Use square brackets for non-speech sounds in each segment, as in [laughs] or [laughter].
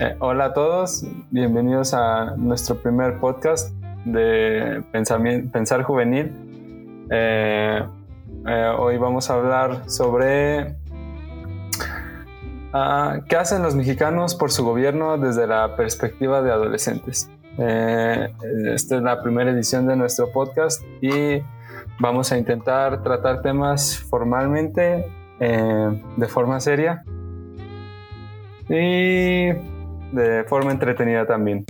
Eh, hola a todos, bienvenidos a nuestro primer podcast de Pensar Juvenil. Eh, eh, hoy vamos a hablar sobre ah, qué hacen los mexicanos por su gobierno desde la perspectiva de adolescentes. esta es la primera edición de nuestro podcast y vamos a intentar tratar temas formalmente, de forma seria y de forma entretenida también.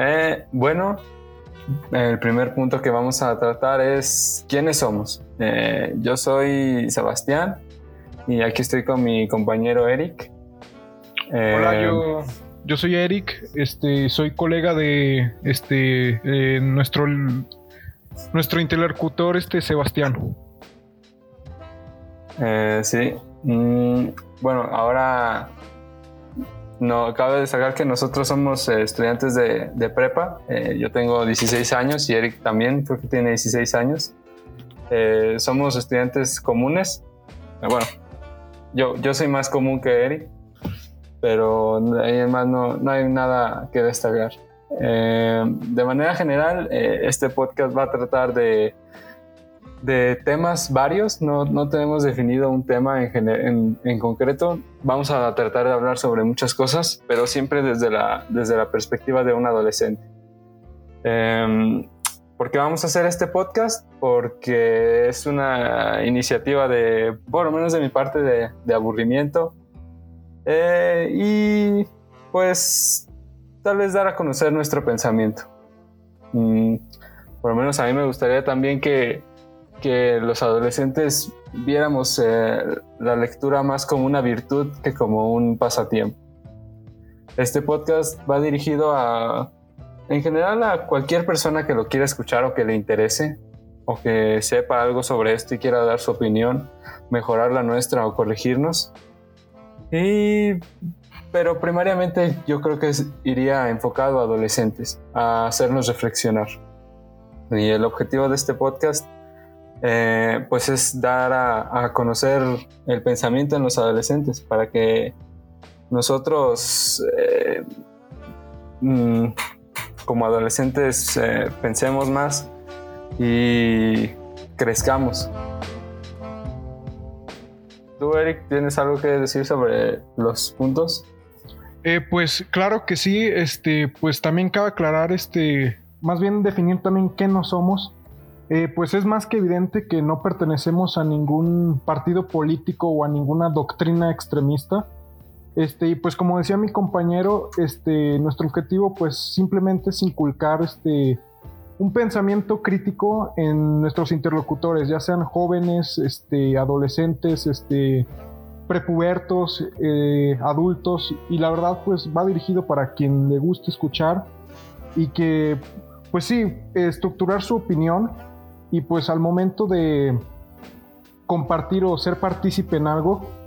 Eh, bueno, el primer punto que vamos a tratar es quiénes somos. Eh, yo soy Sebastián, y aquí estoy con mi compañero Eric. Hola, yo, eh, yo soy Eric, este, soy colega de este, eh, nuestro, nuestro interlocutor este, Sebastián. Eh, sí, mm, bueno, ahora no, cabe destacar que nosotros somos estudiantes de, de prepa. yo tengo 16 años y Eric también, creo que tiene 16 años. somos estudiantes comunes. bueno, yo, yo soy más común que Eric, pero además no, no hay nada que destacar. Eh, de manera general, eh, este podcast va a tratar de, de temas varios, no, no, tenemos definido un tema en, en, concreto, vamos a tratar de hablar sobre muchas cosas, pero siempre desde la, desde la perspectiva de un adolescente. Eh, ¿Por qué vamos a hacer este podcast? Porque es una iniciativa de, por lo menos de mi parte, de, aburrimiento. Eh, y pues tal vez dar a conocer nuestro pensamiento. Mm, por lo menos a mí me gustaría también que, que los adolescentes viéramos eh, la lectura más como una virtud que como un pasatiempo. Este podcast va dirigido a en general a cualquier persona que lo quiera escuchar o que le interese o que sepa algo sobre esto y quiera dar su opinión, mejorar la nuestra o corregirnos. Y, pero primariamente yo creo que iría enfocado a adolescentes, a hacernos reflexionar. Y el objetivo de este podcast eh, pues es dar a, conocer el pensamiento en los adolescentes para que nosotros eh, mm, como adolescentes eh, pensemos más y crezcamos. ¿Tú, Eric, tienes algo que decir sobre los puntos? Eh, pues claro que sí, este, pues también cabe aclarar, este, más bien definir también qué no somos. Eh, pues es más que evidente que no pertenecemos a ningún partido político o a ninguna doctrina extremista. Este, y pues como decía mi compañero, este, nuestro objetivo pues simplemente es inculcar este, un pensamiento crítico en nuestros interlocutores, ya sean jóvenes, este, adolescentes, este, prepubertos, eh, adultos, y la verdad pues va dirigido para quien le guste escuchar y que pues sí, estructurar su opinión y pues al momento de compartir o ser partícipe en algo,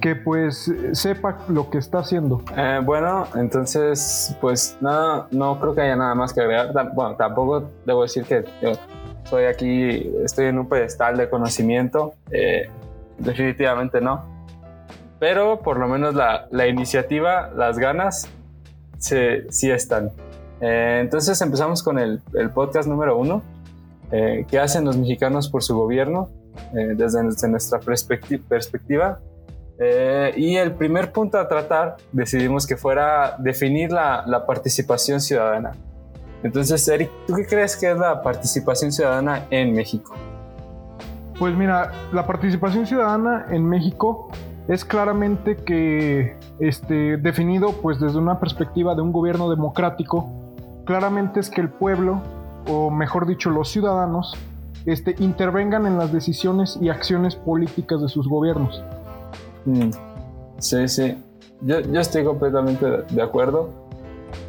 que pues sepa lo que está haciendo. Eh, bueno, entonces pues nada, no creo que haya nada más que agregar. Bueno, tampoco debo decir que yo soy aquí, estoy en un pedestal de conocimiento, eh, definitivamente no. Pero por lo menos la, la iniciativa, las ganas, se, sí están. Eh, entonces empezamos con el, el podcast número uno. ¿Qué hacen los mexicanos por su gobierno? desde, desde, nuestra perspectiva, eh, y el primer punto a tratar decidimos que fuera definir la, la, participación ciudadana. Entonces, Eric, ¿tú qué crees que es la participación ciudadana en México? Pues mira, la participación ciudadana en México es claramente que este, definido pues desde una perspectiva de un gobierno democrático, claramente es que el pueblo, o mejor dicho los ciudadanos, este, intervengan en las decisiones y acciones políticas de sus gobiernos. Mm. Sí, sí. Yo, estoy completamente de acuerdo.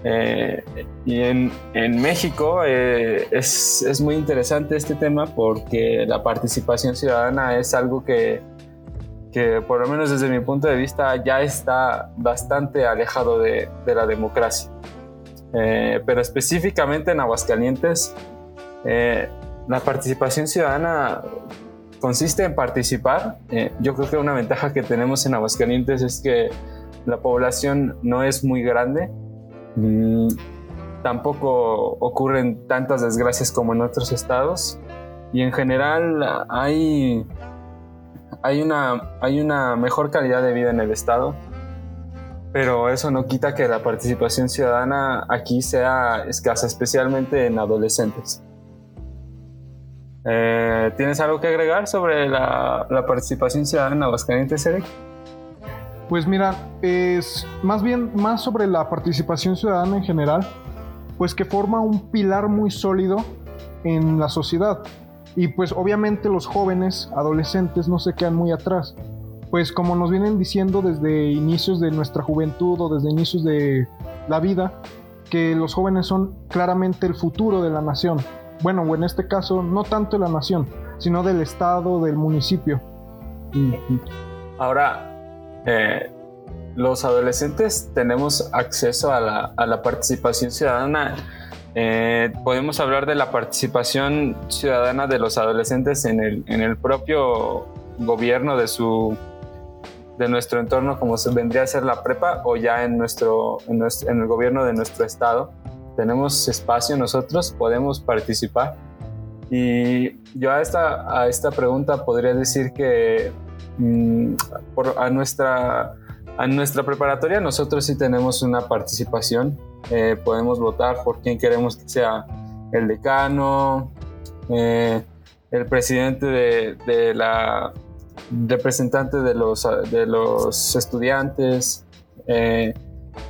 Eh, y en, México eh, es, muy interesante este tema porque la participación ciudadana es algo que, que por lo menos desde mi punto de vista ya está bastante alejado de, la democracia. Eh, pero específicamente en Aguascalientes, la participación ciudadana consiste en participar. Eh, yo creo que una ventaja que tenemos en Aguascalientes es que la población no es muy grande. Mm, tampoco ocurren tantas desgracias como en otros estados. Y en general hay hay una, hay una mejor calidad de vida en el Estado, pero eso no quita que la participación ciudadana aquí sea escasa, especialmente en adolescentes. Eh, ¿Tienes algo que agregar sobre la, participación ciudadana en Aguascalientes, Eric? Pues mira, es más bien más sobre la participación ciudadana en general, pues que forma un pilar muy sólido en la sociedad. Y pues obviamente los jóvenes, adolescentes, no se quedan muy atrás. Pues como nos vienen diciendo desde inicios de nuestra juventud o desde inicios de la vida, que los jóvenes son claramente el futuro de la nación. Bueno, o en este caso, no tanto de la nación, sino del estado, del municipio. Ahora, eh, los adolescentes tenemos acceso a la, a la participación ciudadana eh, podemos hablar de la participación ciudadana de los adolescentes en el, en el propio gobierno de su de nuestro entorno como se vendría a ser la prepa o ya en nuestro, en, el gobierno de nuestro estado tenemos espacio nosotros podemos participar. Y yo a esta, a esta pregunta podría decir que mm, por, a nuestra a nuestra preparatoria nosotros sí tenemos una participación. Eh, podemos votar por quién queremos que sea el decano, eh, el presidente de, la representante de los, de los estudiantes, eh,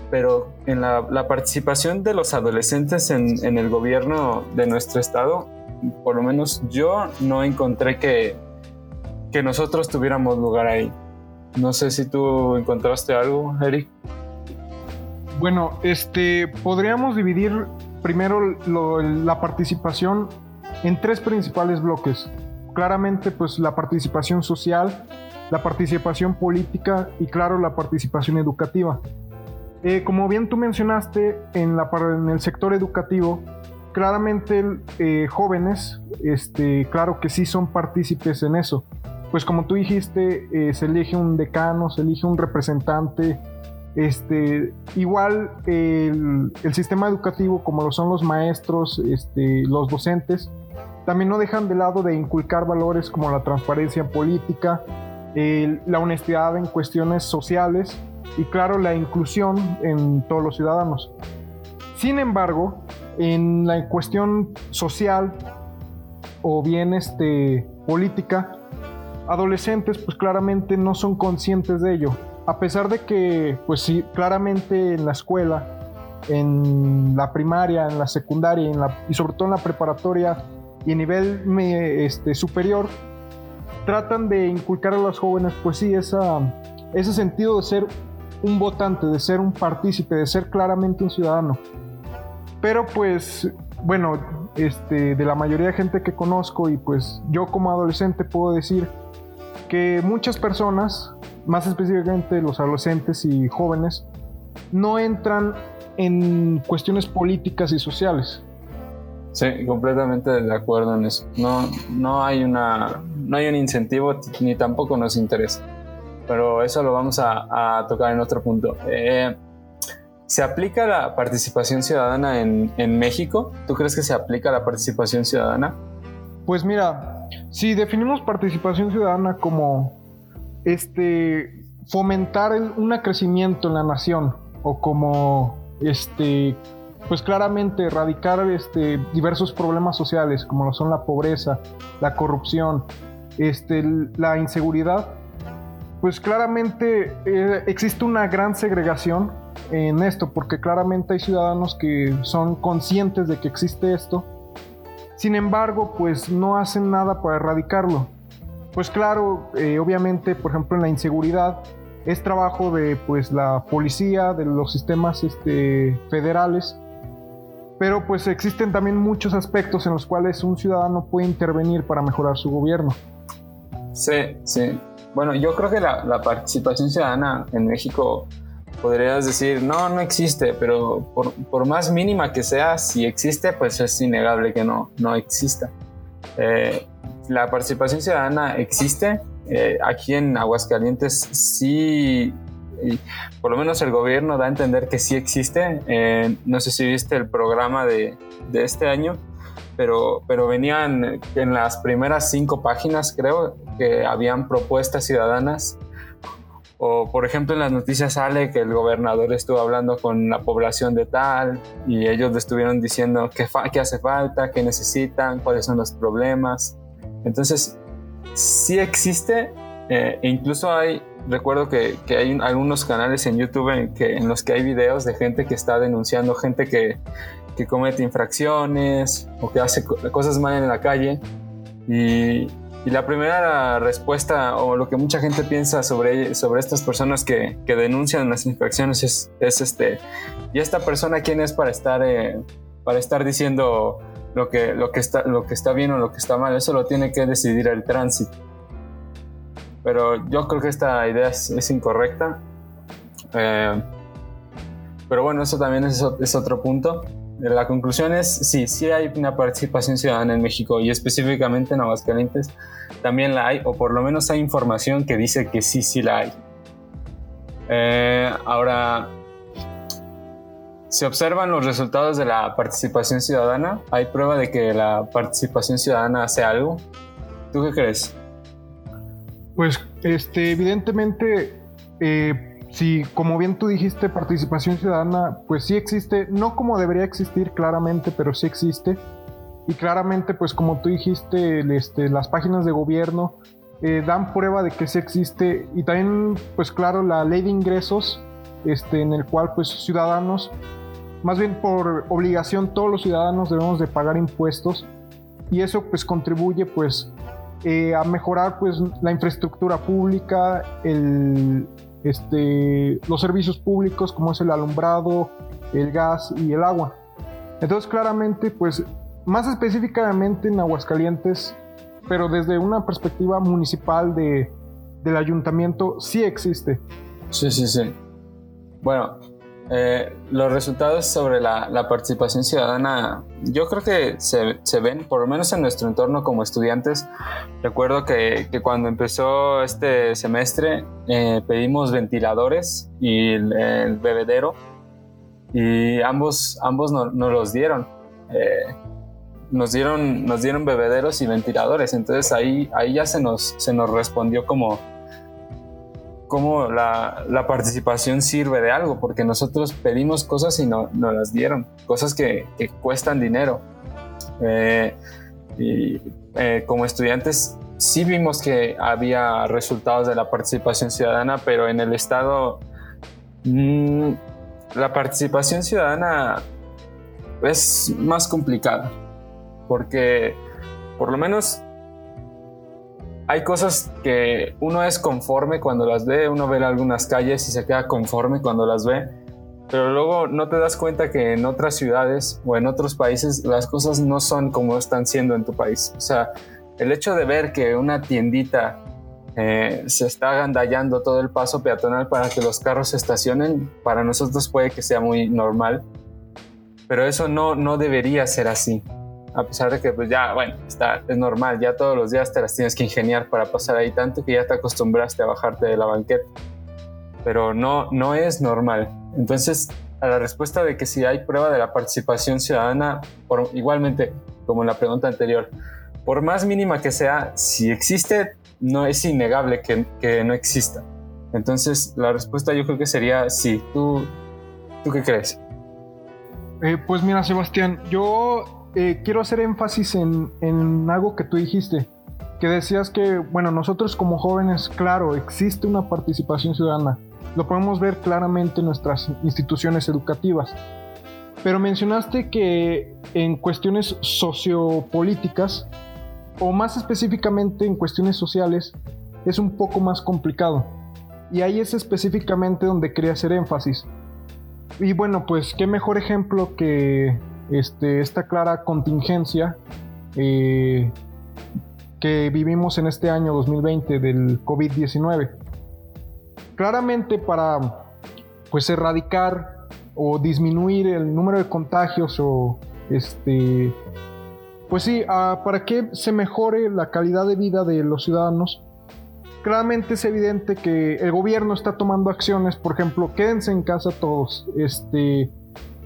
pero en la, participación de los adolescentes en, en, el gobierno de nuestro estado, por lo menos yo no encontré que, que nosotros tuviéramos lugar ahí. No sé si tú encontraste algo, Eric. Bueno, este, podríamos dividir primero la participación en tres principales bloques. Claramente, pues la participación social, la participación política y, claro, la participación educativa. Eh, como bien tú mencionaste, en, la, en el sector educativo, claramente eh, jóvenes, este, claro que sí son partícipes en eso. Pues como tú dijiste, eh, se elige un decano, se elige un representante este, igual el, sistema educativo, como lo son los maestros, este, los docentes, también no dejan de lado de inculcar valores como la transparencia política, la honestidad en cuestiones sociales y claro, la inclusión en todos los ciudadanos. Sin embargo, en la cuestión social o bien este, política, adolescentes pues claramente no son conscientes de ello a pesar de que, pues sí, claramente en la escuela, en la primaria, en la secundaria y sobre todo en la preparatoria y a nivel este, superior, tratan de inculcar a los jóvenes, pues sí, esa, ese sentido de ser un votante, de ser un partícipe, de ser claramente un ciudadano. Pero pues, bueno, este, de la mayoría de gente que conozco y pues yo como adolescente puedo decir que muchas personas más específicamente los adolescentes y jóvenes, no entran en cuestiones políticas y sociales. Sí, completamente de acuerdo en eso. No, no, hay, una, no hay un incentivo ni tampoco nos interesa. Pero eso lo vamos a, tocar en otro punto. Eh, ¿Se aplica la participación ciudadana en, México? ¿Tú crees que se aplica la participación ciudadana? Pues mira, si definimos participación ciudadana como este, fomentar un crecimiento en la nación o como este, pues claramente erradicar este, diversos problemas sociales como lo son la pobreza, la corrupción, este, la inseguridad, pues claramente eh, existe una gran segregación en esto, porque claramente hay ciudadanos que son conscientes de que existe esto, sin embargo, pues no hacen nada para erradicarlo. Pues claro, eh, obviamente, por ejemplo, en la inseguridad es trabajo de pues la policía, de los sistemas este, federales, pero pues existen también muchos aspectos en los cuales un ciudadano puede intervenir para mejorar su gobierno. Sí, sí. Bueno, yo creo que la, la, participación ciudadana en México podrías decir, no, no existe, pero por, por, más mínima que sea, si existe, pues es innegable que no, no exista. Eh, la participación ciudadana existe. Eh, aquí en Aguascalientes sí, por lo menos el gobierno da a entender que sí existe. Eh, no sé si viste el programa de, de este año, pero, pero venían en las primeras cinco páginas, creo, que habían propuestas ciudadanas. O, por ejemplo, en las noticias sale que el gobernador estuvo hablando con la población de tal y ellos le estuvieron diciendo qué, qué hace falta, qué necesitan, cuáles son los problemas. Entonces, sí existe, eh, incluso hay, recuerdo que, que, hay algunos canales en YouTube en, que, en los que hay videos de gente que está denunciando, gente que, que comete infracciones o que hace cosas mal en la calle. Y, y, la primera respuesta o lo que mucha gente piensa sobre, sobre estas personas que, que denuncian las infracciones es, es, este, ¿y esta persona quién es para estar, eh, para estar diciendo lo que, lo, que está, lo que está bien o lo que está mal? Eso lo tiene que decidir el tránsito. Pero yo creo que esta idea es, es incorrecta. Eh, pero bueno, eso también es, es otro punto la conclusión es, sí, sí hay una participación ciudadana en México y específicamente en Aguascalientes también la hay, o por lo menos hay información que dice que sí, sí la hay. Eh, ahora, si observan los resultados de la participación ciudadana, hay prueba de que la participación ciudadana hace algo. ¿Tú qué crees? Pues, este, evidentemente, eh, Sí, como bien tú dijiste, participación ciudadana, pues sí existe, no como debería existir claramente, pero sí existe. Y claramente, pues como tú dijiste, este, las páginas de gobierno eh, dan prueba de que sí existe. Y también, pues claro, la ley de ingresos, este, en el cual pues ciudadanos, más bien por obligación, todos los ciudadanos debemos de pagar impuestos. Y eso pues contribuye pues eh, a mejorar pues la infraestructura pública, el, este, los servicios públicos como es el alumbrado, el gas y el agua. Entonces claramente, pues más específicamente en Aguascalientes, pero desde una perspectiva municipal de, del ayuntamiento, sí existe. Sí, sí, sí. Bueno, eh, los resultados sobre la, participación ciudadana, yo creo que se, ven, por lo menos en nuestro entorno como estudiantes. Recuerdo que, cuando empezó este semestre eh, pedimos ventiladores y el, bebedero y ambos, ambos no los dieron. Eh, nos dieron, nos dieron bebederos y ventiladores, entonces ahí, ahí ya se nos, se nos respondió como cómo la, participación sirve de algo, porque nosotros pedimos cosas y no nos las dieron, cosas que, cuestan dinero. Eh, y eh, como estudiantes sí vimos que había resultados de la participación ciudadana, pero en el Estado mmm, la participación ciudadana es más complicada, porque por lo menos hay cosas que uno es conforme cuando las ve, uno ve algunas calles y se queda conforme cuando las ve, pero luego no te das cuenta que en otras ciudades o en otros países las cosas no son como están siendo en tu país. O sea, el hecho de ver que una tiendita eh, se está agandallando todo el paso peatonal para que los carros se estacionen, para nosotros puede que sea muy normal, pero eso no, no debería ser así a pesar de que pues ya, bueno, está, es normal, ya todos los días te las tienes que ingeniar para pasar ahí tanto que ya te acostumbraste a bajarte de la banqueta. Pero no, no es normal. Entonces, a la respuesta de que si hay prueba de la participación ciudadana, igualmente, como en la pregunta anterior, por más mínima que sea, si existe, no es innegable que, que no exista. Entonces, la respuesta yo creo que sería sí. ¿Tú, ¿tú qué crees? Eh, pues mira, Sebastián, yo eh, quiero hacer énfasis en, algo que tú dijiste, que decías que, bueno, nosotros como jóvenes, claro, existe una participación ciudadana, lo podemos ver claramente en nuestras instituciones educativas, pero mencionaste que en cuestiones sociopolíticas, o más específicamente en cuestiones sociales, es un poco más complicado. Y ahí es específicamente donde quería hacer énfasis. Y bueno, pues qué mejor ejemplo que este, esta clara contingencia eh, que vivimos en este año 2020 del COVID-19. Claramente para pues erradicar o disminuir el número de contagios o este pues sí, ah, para que se mejore la calidad de vida de los ciudadanos, claramente es evidente que el gobierno está tomando acciones, por ejemplo, quédense en casa todos, este,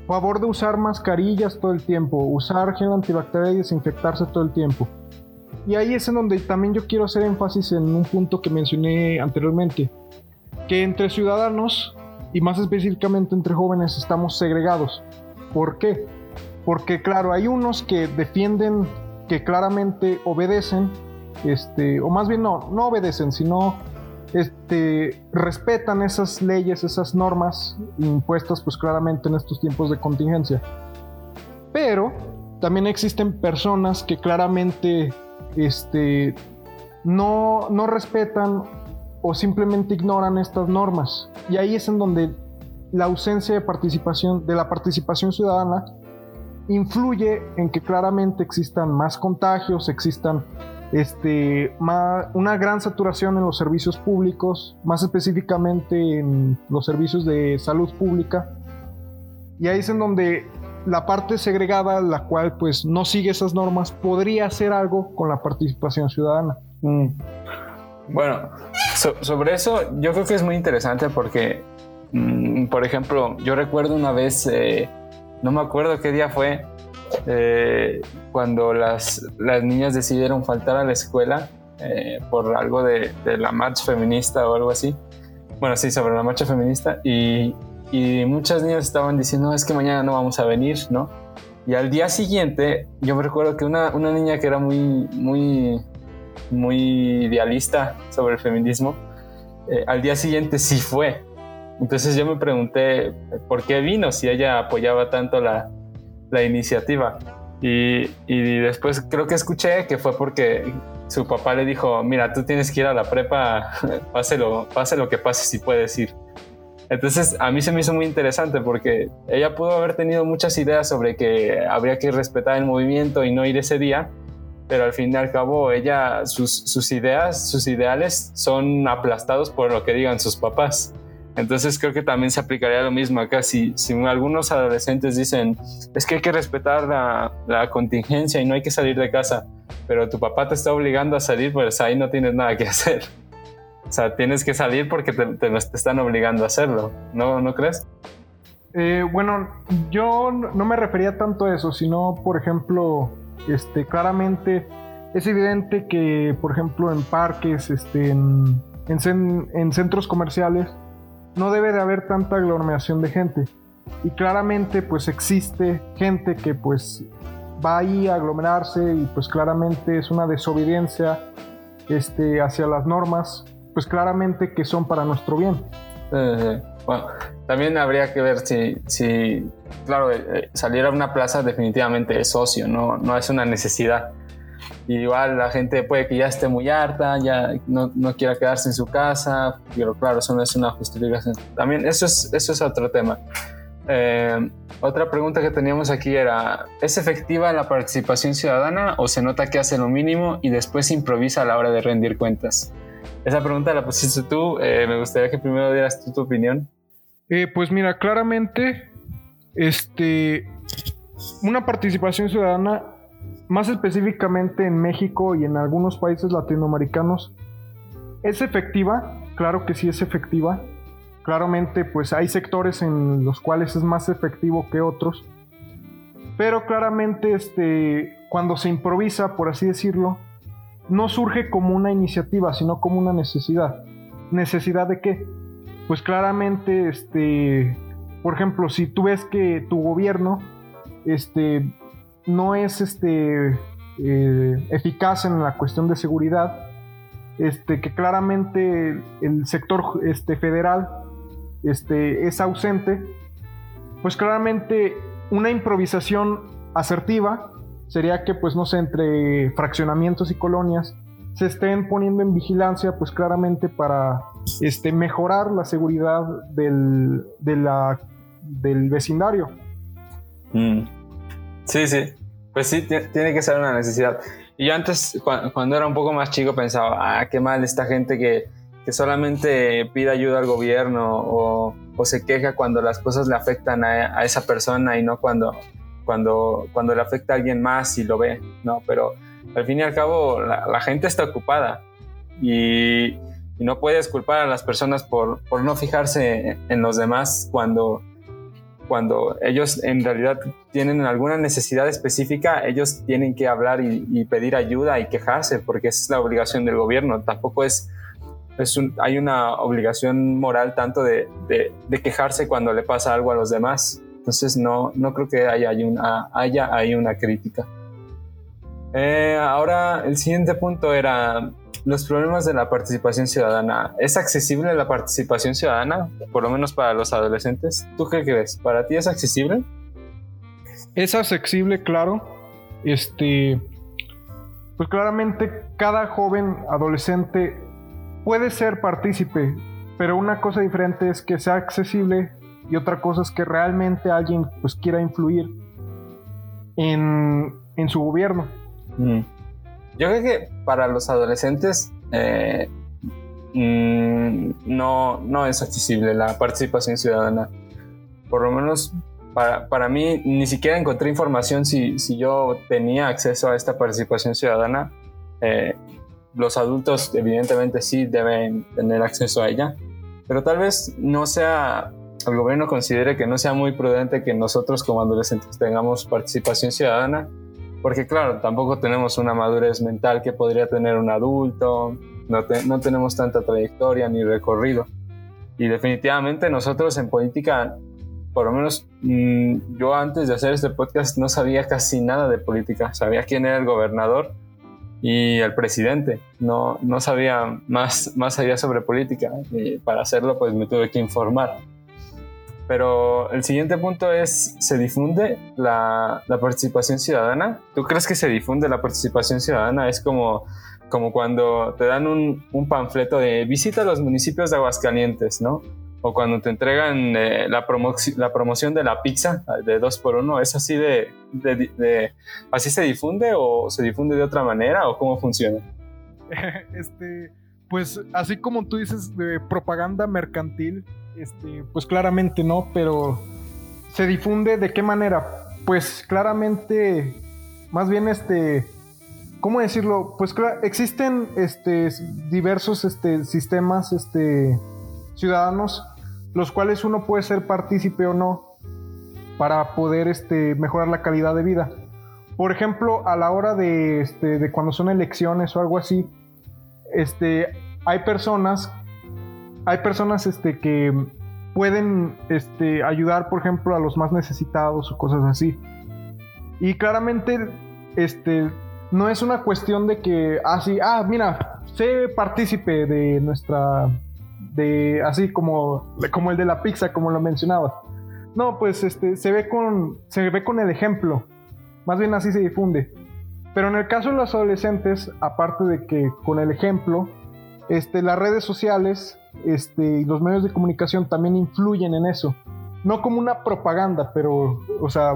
favor de usar mascarillas todo el tiempo, usar gel antibacterial y desinfectarse todo el tiempo. Y ahí es en donde también yo quiero hacer énfasis en un punto que mencioné anteriormente, que entre ciudadanos y más específicamente entre jóvenes estamos segregados. ¿Por qué? Porque claro, hay unos que defienden, que claramente obedecen, este, o más bien no, no obedecen, sino este, respetan esas leyes, esas normas impuestas pues claramente en estos tiempos de contingencia. Pero también existen personas que claramente este, no, no respetan o simplemente ignoran estas normas. Y ahí es en donde la ausencia de participación, de la participación ciudadana, influye en que claramente existan más contagios, existan este, una gran saturación en los servicios públicos, más específicamente en los servicios de salud pública. Y ahí es en donde la parte segregada, la cual pues no sigue esas normas, podría hacer algo con la participación ciudadana. Mm. Bueno, sobre eso yo creo que es muy interesante porque, mm, por ejemplo, yo recuerdo una vez, eh, no me acuerdo qué día fue, eh, cuando las, las, niñas decidieron faltar a la escuela eh, por algo de, de, la marcha feminista o algo así. Bueno, sí, sobre la marcha feminista. Y, y muchas niñas estaban diciendo, es que mañana no vamos a venir, ¿no? Y al día siguiente, yo me recuerdo que una, una niña que era muy, muy, muy idealista sobre el feminismo, eh, al día siguiente sí fue. Entonces yo me pregunté por qué vino si ella apoyaba tanto la, la iniciativa. Y, y, después creo que escuché que fue porque su papá le dijo, mira, tú tienes que ir a la prepa, [laughs] pase lo, pase lo que pase si puedes ir. Entonces a mí se me hizo muy interesante porque ella pudo haber tenido muchas ideas sobre que habría que respetar el movimiento y no ir ese día, pero al fin y al cabo ella, sus, sus ideas, sus ideales son aplastados por lo que digan sus papás. Entonces creo que también se aplicaría lo mismo acá. Si, algunos adolescentes dicen, es que hay que respetar la, contingencia y no hay que salir de casa, pero tu papá te está obligando a salir, pues ahí no tienes nada que [laughs] hacer. O sea, tienes que salir porque te, te, están obligando a hacerlo, ¿no, ¿no crees? Eh, bueno, yo no me refería tanto a eso, sino, por ejemplo, este, claramente es evidente que, por ejemplo, en parques, este, en, en, en centros comerciales, no debe de haber tanta aglomeración de gente. Y claramente pues existe gente que pues va ahí a aglomerarse y pues claramente es una desobediencia este, hacia las normas, pues claramente que son para nuestro bien. bueno, también habría que ver si, si claro, eh, eh, salir a una plaza definitivamente es socio, no, no es una necesidad igual la gente puede que ya esté muy harta, ya no, no, quiera quedarse en su casa, pero claro, eso no es una justificación. También eso es, eso es otro tema. Eh, otra pregunta que teníamos aquí era, ¿es efectiva la participación ciudadana o se nota que hace lo mínimo y después improvisa a la hora de rendir cuentas? Esa pregunta la pusiste tú, eh, me gustaría que primero dieras tú tu opinión. Eh, pues mira, claramente, este, una participación ciudadana más específicamente en México y en algunos países latinoamericanos, ¿es efectiva? Claro que sí es efectiva. Claramente, pues hay sectores en los cuales es más efectivo que otros. Pero claramente, este, cuando se improvisa, por así decirlo, no surge como una iniciativa, sino como una necesidad. ¿Necesidad de qué? Pues claramente, este, por ejemplo, si tú ves que tu gobierno este, no es este, eh, eficaz en la cuestión de seguridad, este, que claramente el sector este, federal este, es ausente, pues claramente una improvisación asertiva sería que, pues no sé, entre fraccionamientos y colonias se estén poniendo en vigilancia, pues claramente para este, mejorar la seguridad del, del vecindario. Mm. Sí, sí. Pues sí, tiene que ser una necesidad. Y yo antes, cuando era un poco más chico, pensaba, ah, qué mal esta gente que, que solamente pide ayuda al gobierno o, o, se queja cuando las cosas le afectan a, a, esa persona y no cuando, cuando, cuando le afecta a alguien más y lo ve, ¿no? Pero al fin y al cabo la, la gente está ocupada y, y, no puedes culpar a las personas por, por no fijarse en los demás cuando, cuando ellos en realidad tienen alguna necesidad específica, ellos tienen que hablar y, pedir ayuda y quejarse, porque esa es la obligación del gobierno. Tampoco es, un, hay una obligación moral tanto de, quejarse cuando le pasa algo a los demás. Entonces no, no creo que haya, una, haya una crítica. Eh, ahora el siguiente punto era los problemas de la participación ciudadana. ¿Es accesible la participación ciudadana, por lo menos para los adolescentes? ¿Tú qué crees? ¿Para ti es accesible? Es accesible, claro. Este, pues claramente cada joven adolescente puede ser partícipe, pero una cosa diferente es que sea accesible y otra cosa es que realmente alguien pues quiera influir en, en su gobierno. Mm. Yo creo que para los adolescentes eh, mmm, no, no es accesible la participación ciudadana. Por lo menos para, para mí, ni siquiera encontré información si, si, yo tenía acceso a esta participación ciudadana. Eh, los adultos evidentemente sí deben tener acceso a ella, pero tal vez no sea, el gobierno considere que no sea muy prudente que nosotros como adolescentes tengamos participación ciudadana porque claro, tampoco tenemos una madurez mental que podría tener un adulto, no, te, no tenemos tanta trayectoria ni recorrido. Y definitivamente nosotros en política, por lo menos mmm, yo antes de hacer este podcast no sabía casi nada de política, sabía quién era el gobernador y el presidente, no, no sabía más, más allá sobre política y para hacerlo pues me tuve que informar. Pero el siguiente punto es, ¿se difunde la, participación ciudadana? ¿Tú crees que se difunde la participación ciudadana? Es como, como cuando te dan un, panfleto de visita a los municipios de Aguascalientes, ¿no? O cuando te entregan eh, la, promo la, promoción de la pizza de dos por uno, ¿es así de, de, así se difunde o se difunde de otra manera o cómo funciona? [laughs] este, pues así como tú dices de propaganda mercantil, este, pues claramente no, pero se difunde de qué manera? Pues claramente, más bien este, ¿cómo decirlo? Pues existen este, diversos este, sistemas este, ciudadanos, los cuales uno puede ser partícipe o no para poder este, mejorar la calidad de vida. Por ejemplo, a la hora de, este, de cuando son elecciones o algo así, este, hay personas hay personas este, que pueden este, ayudar, por ejemplo, a los más necesitados o cosas así. Y claramente, este, no es una cuestión de que, así, ah, ah, mira, sé partícipe de nuestra, de, así como, como el de la pizza, como lo mencionabas. No, pues este, se ve con, se ve con el ejemplo. Más bien así se difunde. Pero en el caso de los adolescentes, aparte de que con el ejemplo, este, las redes sociales este, y los medios de comunicación también influyen en eso. No como una propaganda, pero, o sea,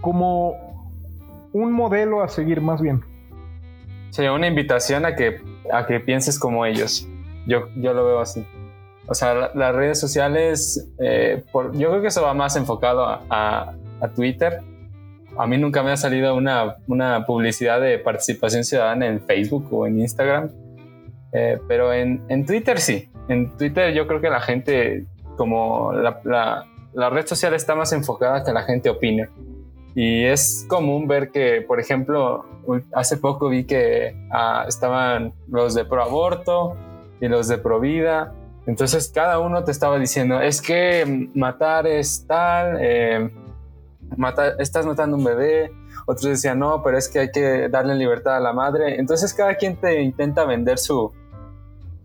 como un modelo a seguir más bien. Sí, una invitación a que, a que pienses como ellos. Yo, yo lo veo así. O sea, la, las redes sociales, eh, yo creo que eso va más enfocado a, a, a, Twitter. A mí nunca me ha salido una, una publicidad de participación ciudadana en Facebook o en Instagram eh, pero en, en, Twitter sí. En Twitter yo creo que la gente, como la, la, la, red social está más enfocada que la gente opine. Y es común ver que, por ejemplo, hace poco vi que ah, estaban los de pro aborto y los de pro vida. Entonces cada uno te estaba diciendo, es que matar es tal, eh, estás matando un bebé. Otros decían, no, pero es que hay que darle libertad a la madre. Entonces cada quien te intenta vender su,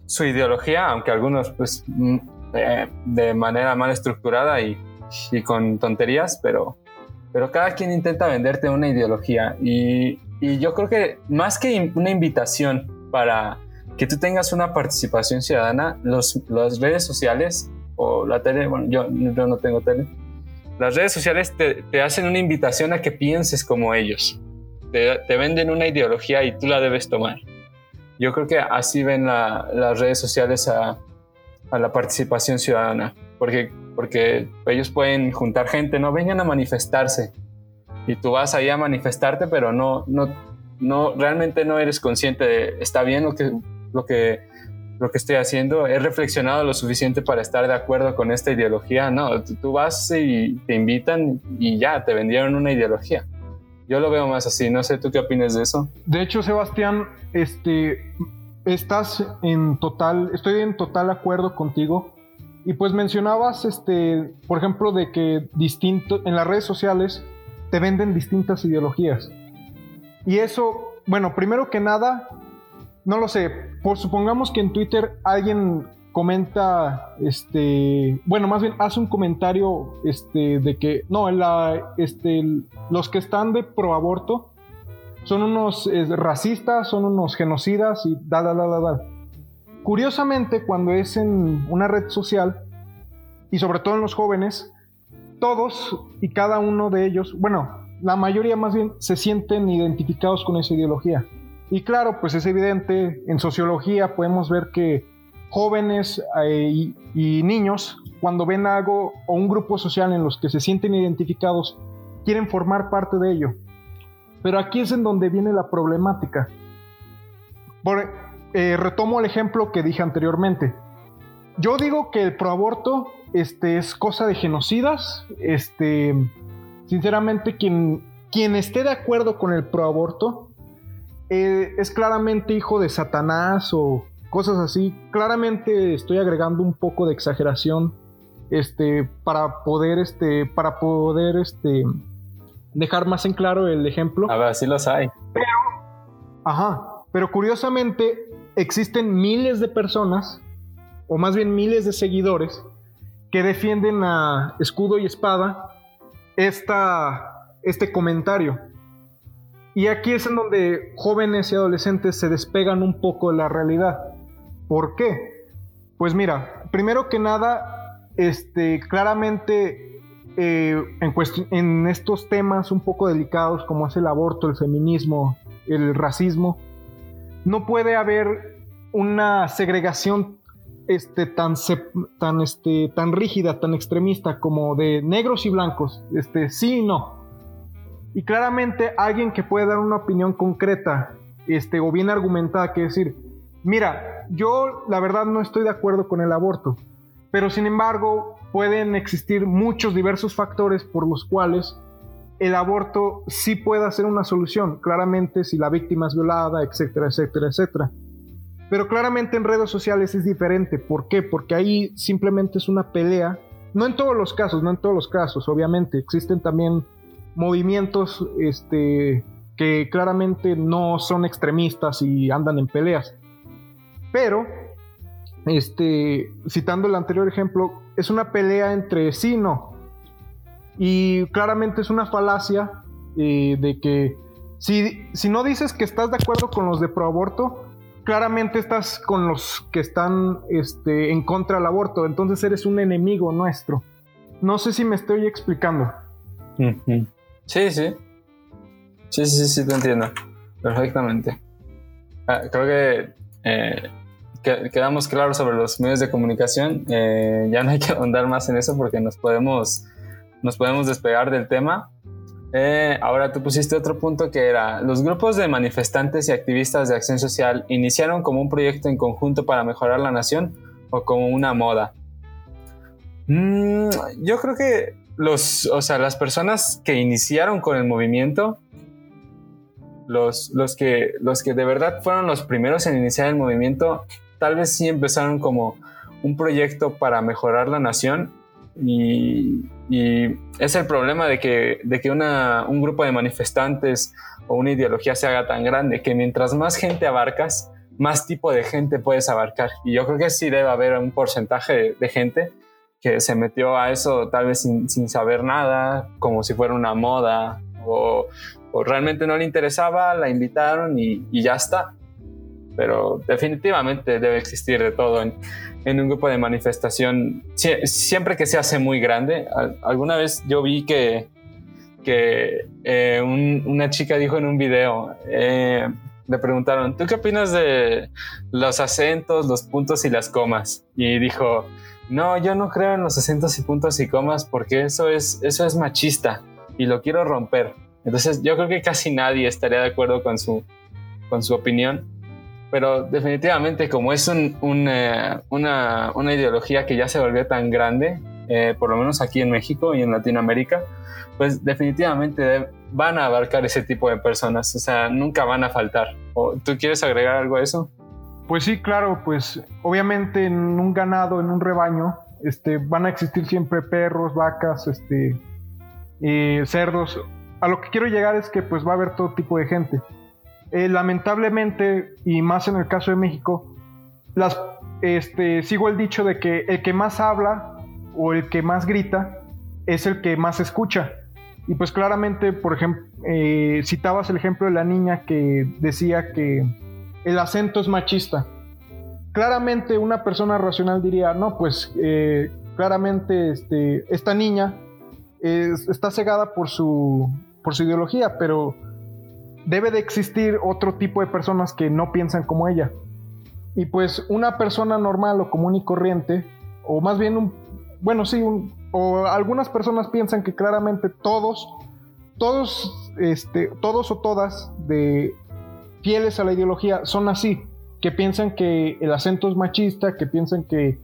su ideología, aunque algunos pues mm, eh, de manera mal estructurada y, y, con tonterías, pero, pero cada quien intenta venderte una ideología y, y yo creo que más que una invitación para que tú tengas una participación ciudadana, los, las redes sociales o la tele, bueno, yo, yo no tengo tele, las redes sociales te, te, hacen una invitación a que pienses como ellos. te, venden una ideología y tú la debes tomar. Yo creo que así ven las redes sociales a, a, la participación ciudadana, porque, porque ellos pueden juntar gente, no vengan a manifestarse. Y tú vas ahí a manifestarte, pero no, no, no, realmente no eres consciente de, está bien lo que, lo que lo que estoy haciendo, he reflexionado lo suficiente para estar de acuerdo con esta ideología. No, tú, vas y te invitan y ya, te vendieron una ideología. Yo lo veo más así, no sé tú qué opinas de eso. De hecho, Sebastián, este, estás en total, estoy en total acuerdo contigo. Y pues mencionabas, este, por ejemplo, de que distinto, en las redes sociales te venden distintas ideologías. Y eso, bueno, primero que nada, no lo sé, por supongamos que en Twitter alguien comenta, este, bueno, más bien hace un comentario, este, de que, no, la, este, los que están de pro aborto son unos racistas, son unos genocidas y da, da, da, da, da. Curiosamente, cuando es en una red social, y sobre todo en los jóvenes, todos y cada uno de ellos, bueno, la mayoría más bien se sienten identificados con esa ideología. Y claro, pues es evidente, en sociología podemos ver que jóvenes eh, y, niños, cuando ven algo o un grupo social en los que se sienten identificados, quieren formar parte de ello. Pero aquí es en donde viene la problemática. Por, eh, retomo el ejemplo que dije anteriormente. Yo digo que el proaborto este, es cosa de genocidas. Este, sinceramente, quien, quien esté de acuerdo con el proaborto eh, es claramente hijo de Satanás o cosas así. Claramente estoy agregando un poco de exageración este, para poder, este, para poder este, dejar más en claro el ejemplo. A ver, sí los hay. Pero, ajá, pero curiosamente existen miles de personas, o más bien miles de seguidores, que defienden a escudo y espada esta, este comentario. Y aquí es en donde jóvenes y adolescentes se despegan un poco de la realidad. ¿Por qué? Pues mira, primero que nada, este, claramente eh, en, estos temas un poco delicados como es el aborto, el feminismo, el racismo, no puede haber una segregación este, tan, tan, este, tan rígida, tan extremista como de negros y blancos, este, sí y no. Y claramente alguien que puede dar una opinión concreta este, o bien argumentada, que decir, mira, yo la verdad no estoy de acuerdo con el aborto, pero sin embargo pueden existir muchos diversos factores por los cuales el aborto sí puede ser una solución, claramente si la víctima es violada, etcétera, etcétera, etcétera. Pero claramente en redes sociales es diferente. ¿Por qué? Porque ahí simplemente es una pelea. No en todos los casos, no en todos los casos, obviamente. Existen también movimientos este, que claramente no son extremistas y andan en peleas. Pero, este, citando el anterior ejemplo, es una pelea entre sí no. Y claramente es una falacia eh, de que si, si no dices que estás de acuerdo con los de proaborto, claramente estás con los que están este, en contra del aborto. Entonces eres un enemigo nuestro. No sé si me estoy explicando. Sí, sí. Sí, sí, sí, te entiendo. Perfectamente. Ah, creo eh, que, quedamos claros sobre los medios de comunicación. Eh, ya no hay que ahondar más en eso porque nos podemos, nos podemos despegar del tema. Eh, ahora tú pusiste otro punto que era, los grupos de manifestantes y activistas de acción social iniciaron como un proyecto en conjunto para mejorar la nación o como una moda. Mm, yo creo que los, o sea, las personas que iniciaron con el movimiento, los, los, que, los que de verdad fueron los primeros en iniciar el movimiento, tal vez sí empezaron como un proyecto para mejorar la nación y, es el problema de que, de que una, un grupo de manifestantes o una ideología se haga tan grande que mientras más gente abarcas, más tipo de gente puedes abarcar. Y yo creo que sí debe haber un porcentaje de gente que se metió a eso tal vez sin, saber nada, como si fuera una moda, o, realmente no le interesaba, la invitaron y, ya está. Pero definitivamente debe existir de todo en, un grupo de manifestación, siempre que se hace muy grande. Alguna vez yo vi que, que eh, una chica dijo en un video, eh, le preguntaron, ¿tú qué opinas de los acentos, los puntos y las comas? Y dijo, no, yo no creo en los acentos y puntos y comas porque eso es, eso es machista y lo quiero romper. Entonces yo creo que casi nadie estaría de acuerdo con su, con su opinión. Pero definitivamente como es un, una, una, ideología que ya se volvió tan grande, eh, por lo menos aquí en México y en Latinoamérica, pues definitivamente van a abarcar ese tipo de personas, o sea, nunca van a faltar. ¿Tú quieres agregar algo a eso? Pues sí, claro, pues obviamente en un ganado, en un rebaño, este, van a existir siempre perros, vacas, este, eh, cerdos. A lo que quiero llegar es que pues va a haber todo tipo de gente. Eh, lamentablemente, y más en el caso de México, este, sigo el dicho de que el que más habla o el que más grita es el que más escucha. Y pues claramente, por ejemplo, eh, citabas el ejemplo de la niña que decía que el acento es machista. Claramente una persona racional diría, no, pues eh, claramente este, esta niña está cegada por su ideología, pero debe de existir otro tipo de personas que no piensan como ella. Y pues una persona normal o común y corriente, o más bien un, bueno, sí, o algunas personas piensan que claramente todos, todos, este, todos o todas de fieles a la ideología son así, que piensan que el acento es machista, que piensan que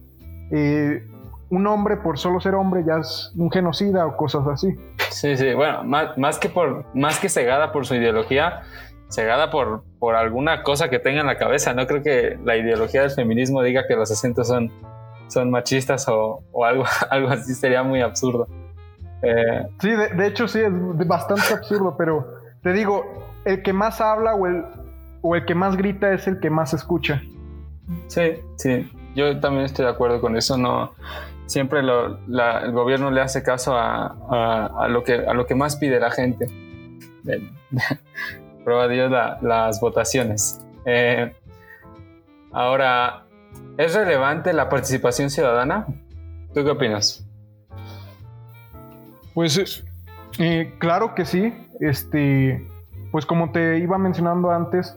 eh, un hombre por solo ser hombre ya es un genocida o cosas así. Sí, sí, bueno, más, más que por, más que cegada por su ideología, cegada por, por alguna cosa que tenga en la cabeza. No creo que la ideología del feminismo diga que los acentos son son machistas o, algo, [laughs] algo así sería muy absurdo. Eh, sí, de, hecho sí, es bastante absurdo, pero te digo, el que más habla o el, o el que más grita es el que más escucha. Sí, sí, yo también estoy de acuerdo con eso, no siempre el gobierno le hace caso a, lo que, más pide la gente. [laughs] Prueba Dios las votaciones. Eh, ahora, ¿Es relevante la participación ciudadana? ¿Tú qué opinas? Pues eh, claro que sí. Este, pues como te iba mencionando antes,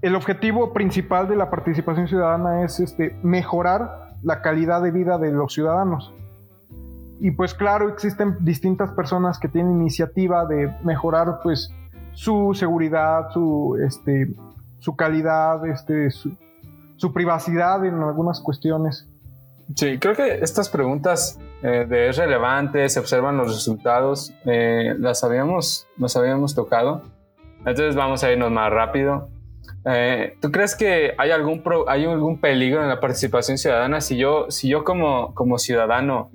el objetivo principal de la participación ciudadana es este, mejorar la calidad de vida de los ciudadanos. Y pues claro, existen distintas personas que tienen iniciativa de mejorar pues su seguridad, su, este, su calidad, este, su, su privacidad en algunas cuestiones. Sí, creo que estas preguntas eh, de es relevante, se observan los resultados, eh, las habíamos, nos habíamos tocado. Entonces vamos a irnos más rápido. Eh, ¿Tú crees que hay algún, hay algún peligro en la participación ciudadana? Si yo, si yo como, como ciudadano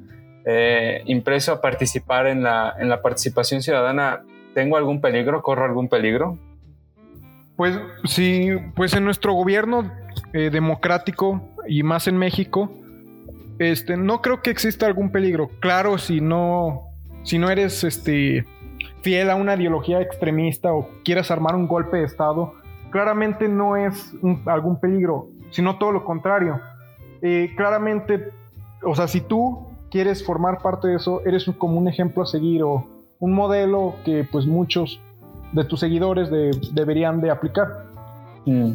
impreso a participar en la, en la participación ciudadana, ¿tengo algún peligro? ¿Corro algún peligro? Pues sí, pues en nuestro gobierno eh, democrático y más en México, este, no creo que exista algún peligro. Claro, si no, si no eres este, fiel a una ideología extremista o quieres armar un golpe de Estado, claramente no es algún peligro, sino todo lo contrario. Eh, claramente, o sea, si tú quieres formar parte de eso, eres como un ejemplo a seguir o un modelo que pues muchos de tus seguidores deberían de aplicar. Mm.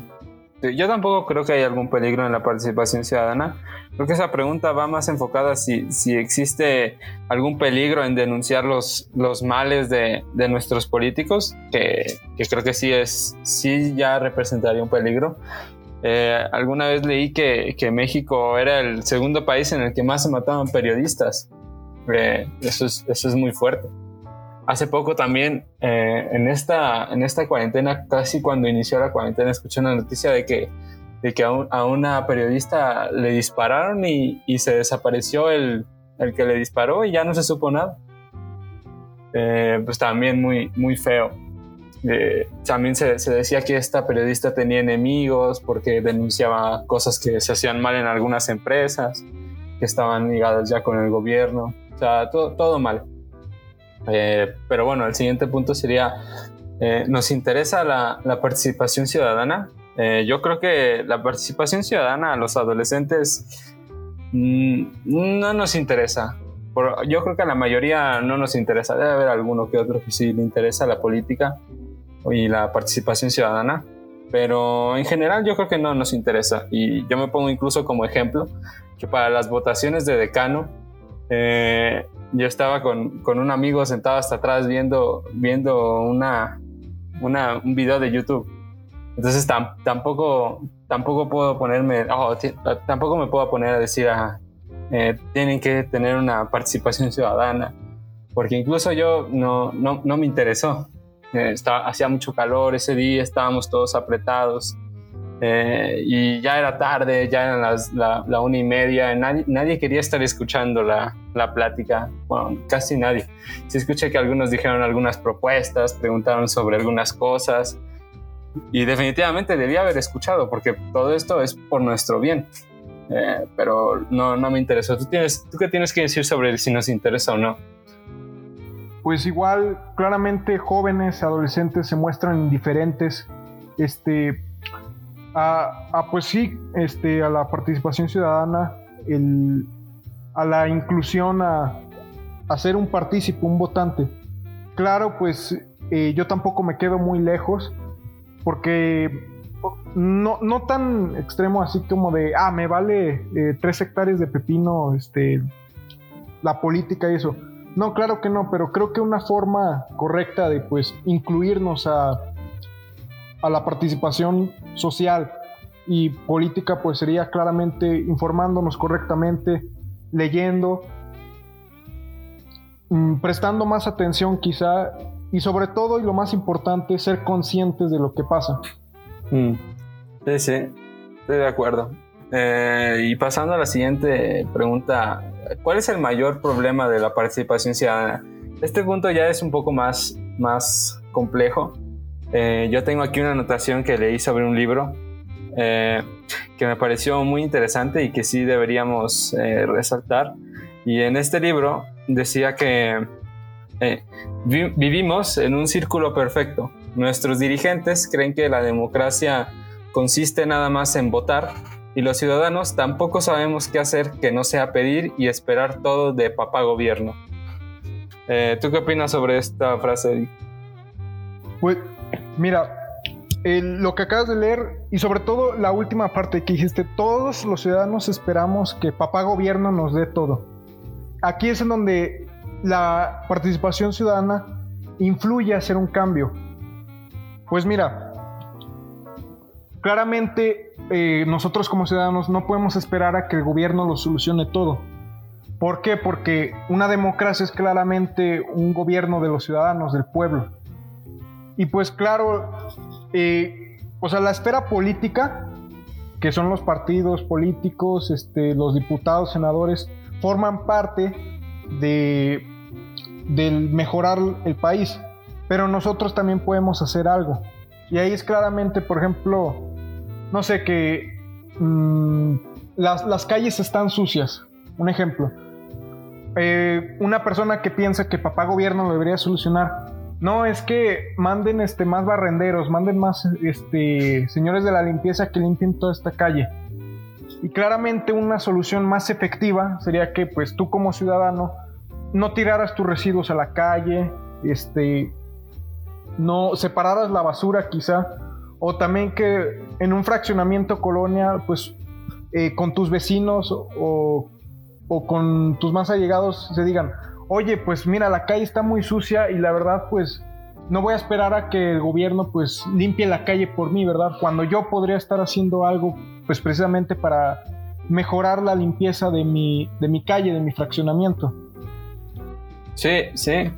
Yo tampoco creo que haya algún peligro en la participación ciudadana. Creo que esa pregunta va más enfocada si, si existe algún peligro en denunciar los, los males de, de nuestros políticos, que, que, creo que sí, es, sí ya representaría un peligro. Eh, alguna vez leí que, que, México era el segundo país en el que más se mataban periodistas. Eh, eso, es, eso es muy fuerte. Hace poco también, eh, en, esta, en esta cuarentena, casi cuando inició la cuarentena, escuché una noticia de que, de que a, una periodista le dispararon y, y se desapareció el, el, que le disparó y ya no se supo nada. Eh, pues también muy, muy feo. Eh, también se, se, decía que esta periodista tenía enemigos porque denunciaba cosas que se hacían mal en algunas empresas, que estaban ligadas ya con el gobierno. O sea, todo, todo mal. Eh, pero bueno, el siguiente punto sería, eh, ¿nos interesa la, participación ciudadana? Eh, yo creo que la participación ciudadana a los adolescentes mm, no nos interesa. yo creo que a la mayoría no nos interesa, debe haber alguno que otro que sí le interesa la política y la participación ciudadana, pero en general yo creo que no nos interesa. Y yo me pongo incluso como ejemplo que para las votaciones de decano, eh, yo estaba con, con, un amigo sentado hasta atrás viendo, viendo una, una, un video de YouTube. Entonces tampoco, tampoco puedo ponerme, oh, tampoco me puedo poner a decir, eh, tienen que tener una participación ciudadana, porque incluso yo no, no, no me interesó. Eh, estaba, hacía mucho calor ese día, estábamos todos apretados. Eh, y ya era tarde, ya eran las, la, la, una y media, nadie, nadie quería estar escuchando la, la, plática, bueno, casi nadie. Sí escuché que algunos dijeron algunas propuestas, preguntaron sobre algunas cosas y definitivamente debía haber escuchado porque todo esto es por nuestro bien, eh, pero no, no me interesó. ¿Tú, tienes, ¿Tú qué tienes que decir sobre si nos interesa o no? Pues igual, claramente jóvenes, adolescentes se muestran indiferentes, este, a, pues sí, este, a la participación ciudadana, el, a la inclusión, a, a, ser un partícipe, un votante. Claro, pues eh, yo tampoco me quedo muy lejos, porque no, no tan extremo así como de, ah, me vale eh, tres hectáreas de pepino, este, la política y eso. No, claro que no, pero creo que una forma correcta de pues incluirnos a, a la participación social y política pues sería claramente informándonos correctamente, leyendo, mm, prestando más atención quizá y sobre todo y lo más importante ser conscientes de lo que pasa. Mm. Sí, sí, estoy de acuerdo. Eh, y pasando a la siguiente pregunta, ¿cuál es el mayor problema de la participación ciudadana? Este punto ya es un poco más, más complejo, eh, yo tengo aquí una anotación que leí sobre un libro eh, que me pareció muy interesante y que sí deberíamos eh, resaltar. Y en este libro decía que vivimos en un círculo perfecto. Nuestros dirigentes creen que la democracia consiste nada más en votar y los ciudadanos tampoco sabemos qué hacer que no sea pedir y esperar todo de papá gobierno. ¿Tú qué opinas sobre esta frase, Pues Mira, lo que acabas de leer y sobre todo la última parte que dijiste, todos los ciudadanos esperamos que papá gobierno nos dé todo. Aquí es en donde la participación ciudadana influye a hacer un cambio. Pues mira, claramente eh, nosotros como ciudadanos no podemos esperar a que el gobierno lo solucione todo. ¿Por qué? Porque una democracia es claramente un gobierno de los ciudadanos, del pueblo. Y pues claro, eh, o sea, la esfera política, que son los partidos políticos, este, los diputados, senadores, forman parte de del mejorar el país. Pero nosotros también podemos hacer algo. Y ahí es claramente, por ejemplo, no sé, que mm, las, las, calles están sucias. Un ejemplo. Eh, una persona que piensa que papá gobierno lo debería solucionar no, es que manden este, más barrenderos, manden más este, señores de la limpieza que limpien toda esta calle. Y claramente una solución más efectiva sería que pues tú como ciudadano no tiraras tus residuos a la calle, este, no separaras la basura quizá, o también que en un fraccionamiento colonial pues eh, con tus vecinos o, o con tus más allegados se digan, oye, pues mira, la calle está muy sucia y la verdad, pues no voy a esperar a que el gobierno pues limpie la calle por mí, ¿verdad? Cuando yo podría estar haciendo algo, pues precisamente para mejorar la limpieza de mi, de mi calle, de mi fraccionamiento. Sí, sí.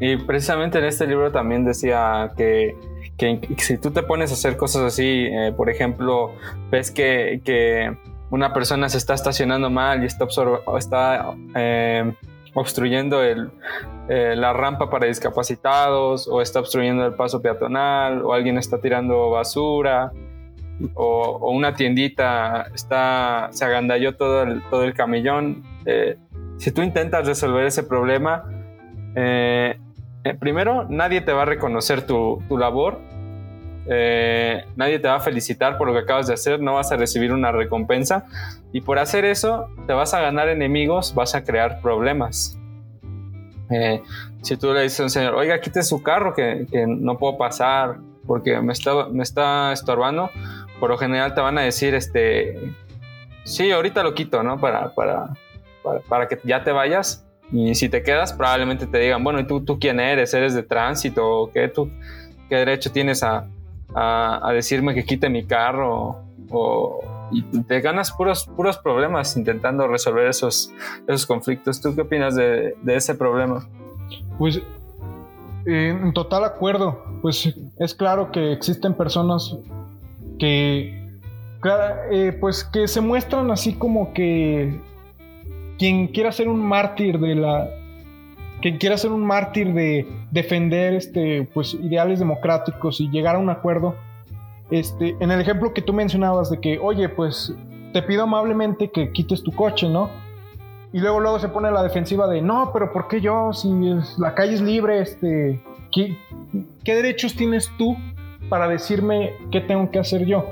Y precisamente en este libro también decía que, que si tú te pones a hacer cosas así, eh, por ejemplo, ves que, que, una persona se está estacionando mal y está, está eh, obstruyendo eh, la rampa para discapacitados o está obstruyendo el paso peatonal o alguien está tirando basura o, una tiendita está, se agandalló todo el, todo el camellón. Eh, si tú intentas resolver ese problema, eh, primero nadie te va a reconocer tu, tu labor eh, nadie te va a felicitar por lo que acabas de hacer, no vas a recibir una recompensa y por hacer eso te vas a ganar enemigos, vas a crear problemas. Eh, si tú le dices a un señor, oiga, quite su carro que, que no puedo pasar porque me está, me está estorbando, por lo general te van a decir, este, sí, ahorita lo quito, ¿no? Para, para, para, que ya te vayas. Y si te quedas, probablemente te digan, bueno, ¿y tú, tú quién eres? ¿Eres de tránsito? ¿O qué, tú, qué derecho tienes a, a, decirme que quite mi carro? O, y te ganas puros, puros problemas intentando resolver esos, esos conflictos. ¿Tú qué opinas de, de ese problema? Pues en total acuerdo. Pues es claro que existen personas que, eh, pues que se muestran así como que quien quiera ser un mártir de la, quien quiera ser un mártir de defender este, pues ideales democráticos y llegar a un acuerdo. Este, en el ejemplo que tú mencionabas de que, oye, pues te pido amablemente que quites tu coche, ¿no? Y luego luego se pone la defensiva de, no, pero ¿por qué yo? Si la calle es libre, este, ¿qué, ¿qué derechos tienes tú para decirme qué tengo que hacer yo?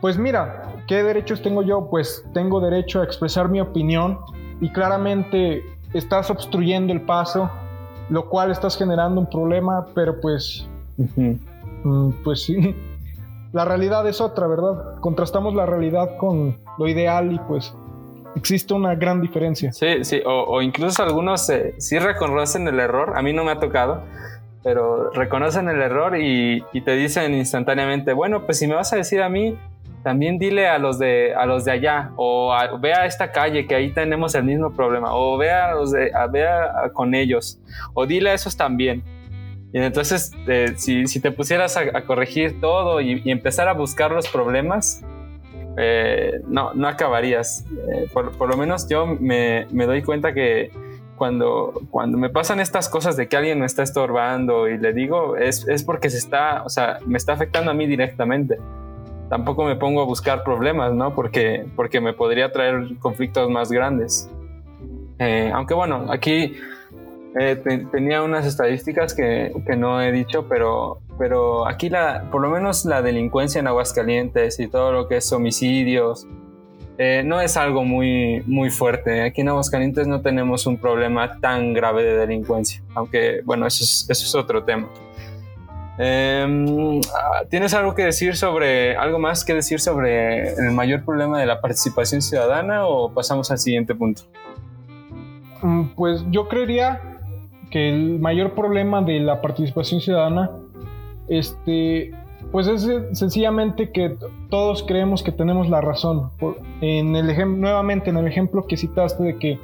Pues mira, ¿qué derechos tengo yo? Pues tengo derecho a expresar mi opinión y claramente estás obstruyendo el paso, lo cual estás generando un problema, pero pues, mm, pues sí, [laughs] la realidad es otra, ¿verdad? Contrastamos la realidad con lo ideal y pues existe una gran diferencia. Sí, sí, o, incluso algunos eh, sí reconocen el error, a mí no me ha tocado, pero reconocen el error y, te dicen instantáneamente, bueno, pues si me vas a decir a mí, también dile a los de, a los de allá, o ve a esta calle que ahí tenemos el mismo problema, o ve a los con ellos, o dile a esos también. Y entonces, eh, si, si, te pusieras a, corregir todo y, empezar a buscar los problemas, eh, no, no acabarías. Eh, por, por, lo menos yo me, me doy cuenta que cuando, cuando me pasan estas cosas de que alguien me está estorbando y le digo, es, es porque se está, o sea, me está afectando a mí directamente. Tampoco me pongo a buscar problemas, ¿no? Porque, porque me podría traer conflictos más grandes. Eh, aunque bueno, aquí eh, tenía unas estadísticas que, que, no he dicho, pero, pero aquí la, por lo menos la delincuencia en Aguascalientes y todo lo que es homicidios, eh, no es algo muy, muy fuerte. Aquí en Aguascalientes no tenemos un problema tan grave de delincuencia, aunque bueno, eso es, eso es otro tema. Em, ¿Tienes algo que decir sobre, algo más que decir sobre el mayor problema de la participación ciudadana o pasamos al siguiente punto? Mm, pues yo creería que el mayor problema de la participación ciudadana este, pues es sencillamente que todos creemos que tenemos la razón. En el nuevamente en el ejemplo que citaste de que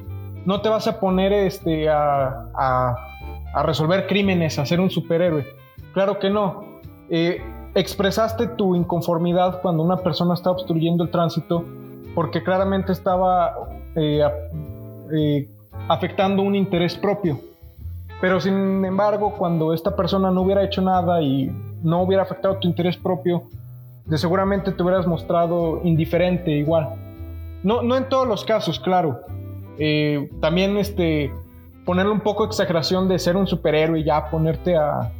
no te vas a poner este, a, a, resolver crímenes, a ser un superhéroe. Claro que no. Eh, expresaste tu inconformidad cuando una persona está obstruyendo el tránsito porque claramente estaba eh, eh, afectando un interés propio. Pero sin embargo, cuando esta persona no hubiera hecho nada y no hubiera afectado tu interés propio, de seguramente te hubieras mostrado indiferente igual. No, no en todos los casos, claro. También este, ponerle un poco de exageración de ser un superhéroe y ya ponerte a,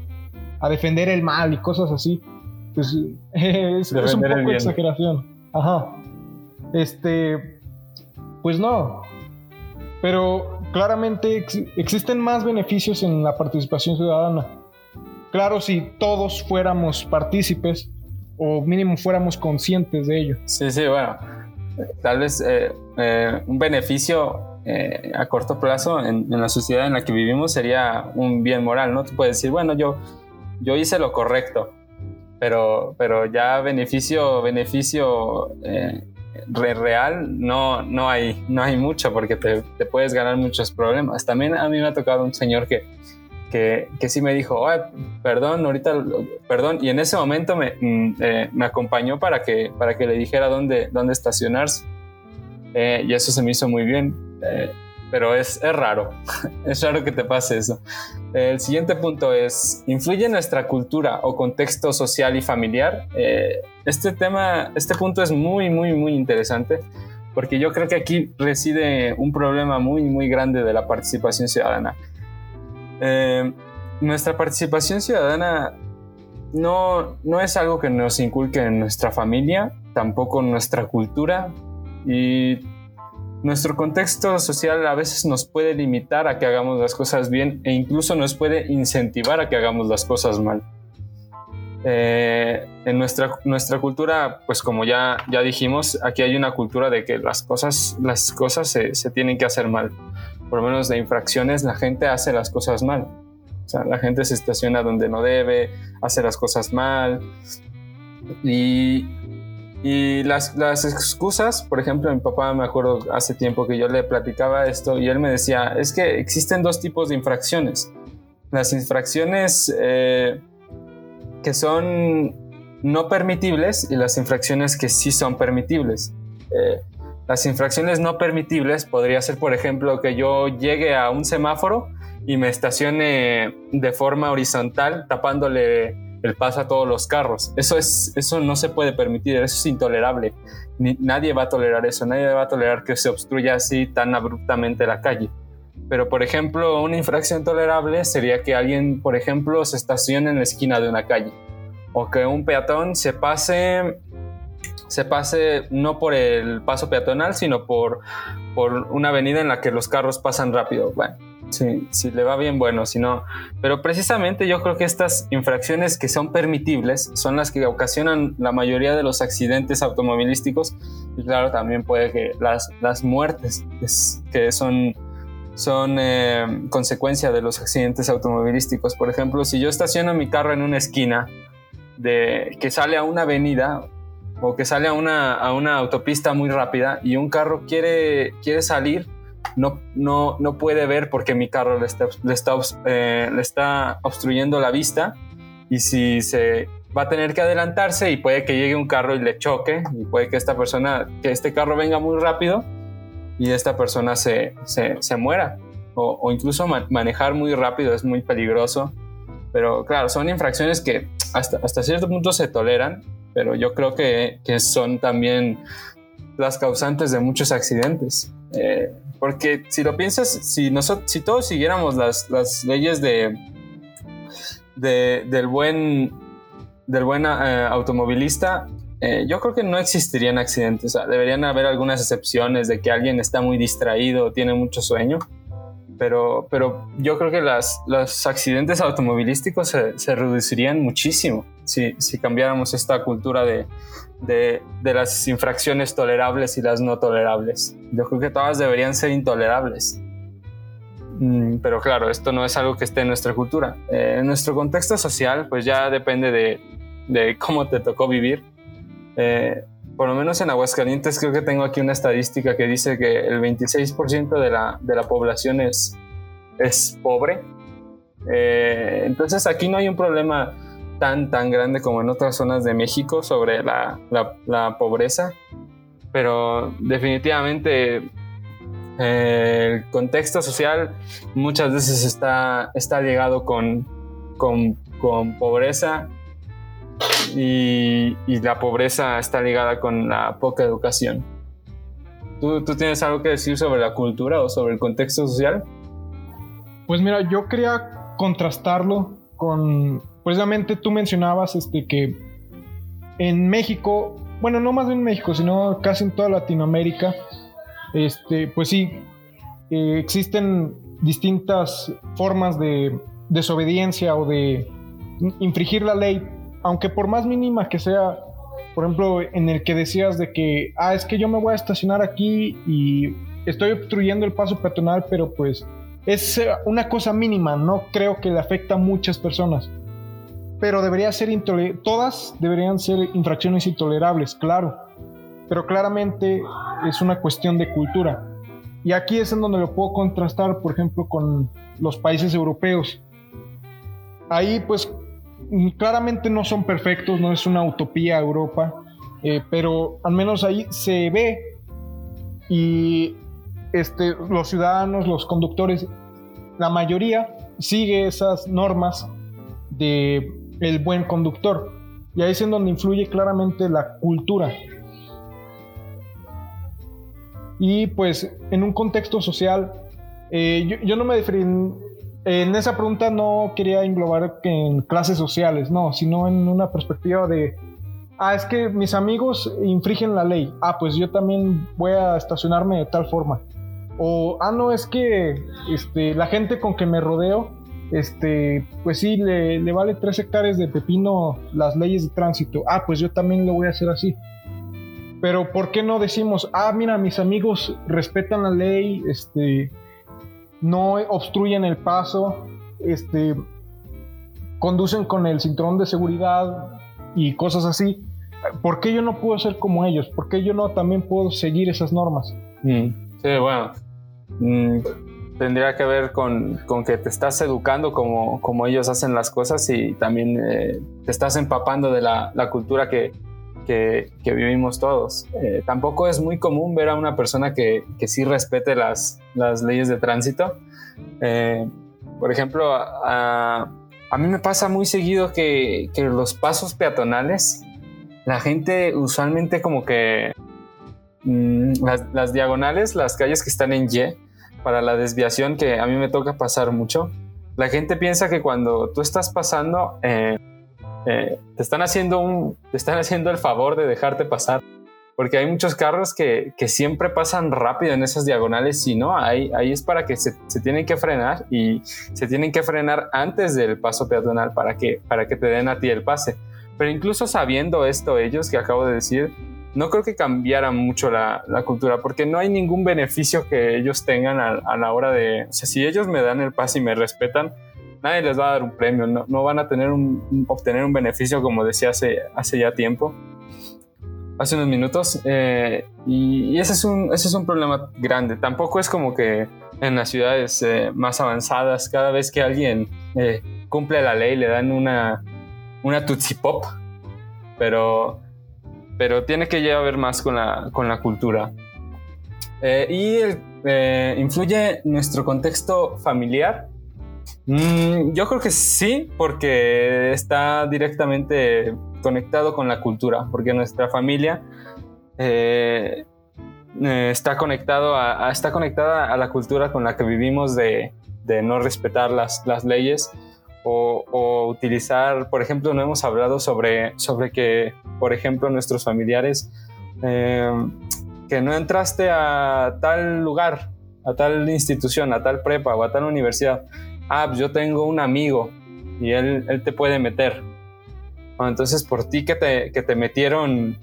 a defender el mal y cosas así. Pues [laughs] es, es un poco de exageración. Ajá. Este, pues no. Pero claramente existen más beneficios en la participación ciudadana. Claro, si todos fuéramos partícipes o mínimo fuéramos conscientes de ello. Sí, sí, bueno, tal vez eh, eh, un beneficio eh, a corto plazo en, la sociedad en la que vivimos sería un bien moral, ¿no? Tú puedes decir, bueno, yo, yo hice lo correcto, pero, pero ya beneficio, beneficio real no, no, hay, no hay mucho porque te, puedes ganar muchos problemas. También a mí me ha tocado un señor que que, que sí me dijo, perdón, ahorita, perdón, y en ese momento me, mm, eh, me acompañó para que, para que le dijera dónde, dónde estacionarse. Eh, y eso se me hizo muy bien, eh, pero es, es raro, [laughs] es raro que te pase eso. El siguiente punto es, ¿influye nuestra cultura o contexto social y familiar? este tema, este punto es muy, muy, muy interesante porque yo creo que aquí reside un problema muy, muy grande de la participación ciudadana. Eh, nuestra participación ciudadana no, no es algo que nos inculque en nuestra familia, tampoco en nuestra cultura y nuestro contexto social a veces nos puede limitar a que hagamos las cosas bien e incluso nos puede incentivar a que hagamos las cosas mal. Eh, en nuestra, nuestra cultura, pues como ya, ya dijimos, aquí hay una cultura de que las cosas, las cosas se, se tienen que hacer mal. Por lo menos de infracciones, la gente hace las cosas mal. O sea, la gente se estaciona donde no debe, hace las cosas mal. Y, y las, las excusas, por ejemplo, mi papá me acuerdo hace tiempo que yo le platicaba esto y él me decía, es que existen dos tipos de infracciones. Las infracciones... Eh, que son no permitibles y las infracciones que sí son permitibles. Eh, las infracciones no permitibles podría ser, por ejemplo, que yo llegue a un semáforo y me estacione de forma horizontal tapándole el paso a todos los carros. Eso, es, eso no se puede permitir, eso es intolerable. nadie va a tolerar eso, nadie va a tolerar que se obstruya así tan abruptamente la calle. Pero, por ejemplo, una infracción tolerable sería que alguien, por ejemplo, se estacione en la esquina de una calle o que un peatón se pase se pase no por el paso peatonal, sino por, por una avenida en la que los carros pasan rápido. Bueno, si, si le va bien, bueno, si no. Pero precisamente yo creo que estas infracciones que son permitibles son las que ocasionan la mayoría de los accidentes automovilísticos y claro, también puede que las, las muertes que son son eh, consecuencia de los accidentes automovilísticos. Por ejemplo, si yo estaciono mi carro en una esquina de, que sale a una avenida o que sale a una, a una autopista muy rápida y un carro quiere, quiere salir, no, no, no puede ver porque mi carro le está, le, está, eh, le está obstruyendo la vista y si se va a tener que adelantarse y puede que llegue un carro y le choque y puede que esta persona, que este carro venga muy rápido y esta persona se, se, muera. O, incluso manejar muy rápido es muy peligroso. Pero claro, son infracciones que hasta, hasta cierto punto se toleran, pero yo creo que, que son también las causantes de muchos accidentes. Eh, porque si lo piensas, si, nosotros, si todos siguiéramos las, las leyes de, de, del buen, del buen eh, automovilista, eh, yo creo que no existirían accidentes. deberían haber algunas excepciones de que alguien está muy distraído, tiene mucho sueño. Pero, pero yo creo que las, los accidentes automovilísticos se, se reducirían muchísimo si, si, cambiáramos esta cultura de, de, las infracciones tolerables y las no tolerables. Yo creo que todas deberían ser intolerables. Mm, pero claro, esto no es algo que esté en nuestra cultura. Eh, en nuestro contexto social, pues ya depende de, de cómo te tocó vivir eh, por lo menos en Aguascalientes creo que tengo aquí una estadística que dice que el 26% de la, de la población es, es pobre. Eh, entonces aquí no hay un problema tan, tan grande como en otras zonas de México sobre la, la, pobreza, pero definitivamente eh, el contexto social muchas veces está, está ligado con, con, con pobreza y, la pobreza está ligada con la poca educación. ¿Tú, tienes algo que decir sobre la cultura o sobre el contexto social? Pues mira, yo quería contrastarlo con, precisamente tú mencionabas este, que en México, bueno, no más en México, sino casi en toda Latinoamérica, este, pues sí, eh, existen distintas formas de desobediencia o de infringir la ley aunque por más mínima que sea, por ejemplo, en el que decías de que, ah, es que yo me voy a estacionar aquí y estoy obstruyendo el paso peatonal, pero pues es una cosa mínima, no creo que le afecte a muchas personas. Pero debería ser todas deberían ser infracciones intolerables, claro. Pero claramente es una cuestión de cultura. Y aquí es en donde lo puedo contrastar, por ejemplo, con los países europeos. Ahí pues claramente no son perfectos, no es una utopía Europa, eh, pero al menos ahí se ve y este, los ciudadanos, los conductores, la mayoría sigue esas normas de el buen conductor. Y ahí es en donde influye claramente la cultura. Y pues en un contexto social, eh, yo, no me en esa pregunta no quería englobar en clases sociales, no, sino en una perspectiva de ah, es que mis amigos infringen la ley. Ah, pues yo también voy a estacionarme de tal forma. O, ah, no, es que este, la gente con que me rodeo, este, pues sí, le, le vale tres hectáreas de pepino las leyes de tránsito. Ah, pues yo también lo voy a hacer así. Pero ¿por qué no decimos, ah, mira, mis amigos respetan la ley, este, no obstruyen el paso, este, conducen con el cinturón de seguridad y cosas así. ¿Por qué yo no puedo ser como ellos? ¿Por qué yo no también puedo seguir esas normas? Mm, sí, bueno, mm, tendría que ver con, que te estás educando como, como ellos hacen las cosas y también eh, te estás empapando de la, cultura que, que, vivimos todos. Eh, tampoco es muy común ver a una persona que, que sí respete las, las leyes de tránsito. Eh, por ejemplo, a, a, mí me pasa muy seguido que, que los pasos peatonales, la gente usualmente como que mm, las, las, diagonales, las calles que están en Y, para la desviación que a mí me toca pasar mucho, la gente piensa que cuando tú estás pasando, eh, eh, te, están haciendo un, están haciendo el favor de dejarte pasar. Porque hay muchos carros que, que siempre pasan rápido en esas diagonales y no, ahí, ahí es para que se, se, tienen que frenar y se tienen que frenar antes del paso peatonal para que, para que te den a ti el pase. Pero incluso sabiendo esto, ellos que acabo de decir, no creo que cambiara mucho la, cultura, porque no hay ningún beneficio que ellos tengan a, la hora de, o sea, si ellos me dan el pase y me respetan, nadie les va a dar un premio, no, van a tener un, obtener un beneficio como decía hace, ya tiempo, hace unos minutos, eh, y, ese, es un, ese es un problema grande. Tampoco es como que en las ciudades eh, más avanzadas, cada vez que alguien eh, cumple la ley, le dan una, una Tootsie Pop, pero, pero tiene que ver más con la, con la cultura. y influye nuestro contexto familiar Mm, yo creo que sí, porque está directamente conectado con la cultura, porque nuestra familia eh, eh, está, conectado a, está conectada a la cultura con la que vivimos de, no respetar las, leyes o, utilizar, por ejemplo, no hemos hablado sobre, sobre que, por ejemplo, nuestros familiares, eh, que no entraste a tal lugar, a tal institución, a tal prepa o a tal universidad ah, pues yo tengo un amigo y él, él te puede meter. entonces por ti que te, que te metieron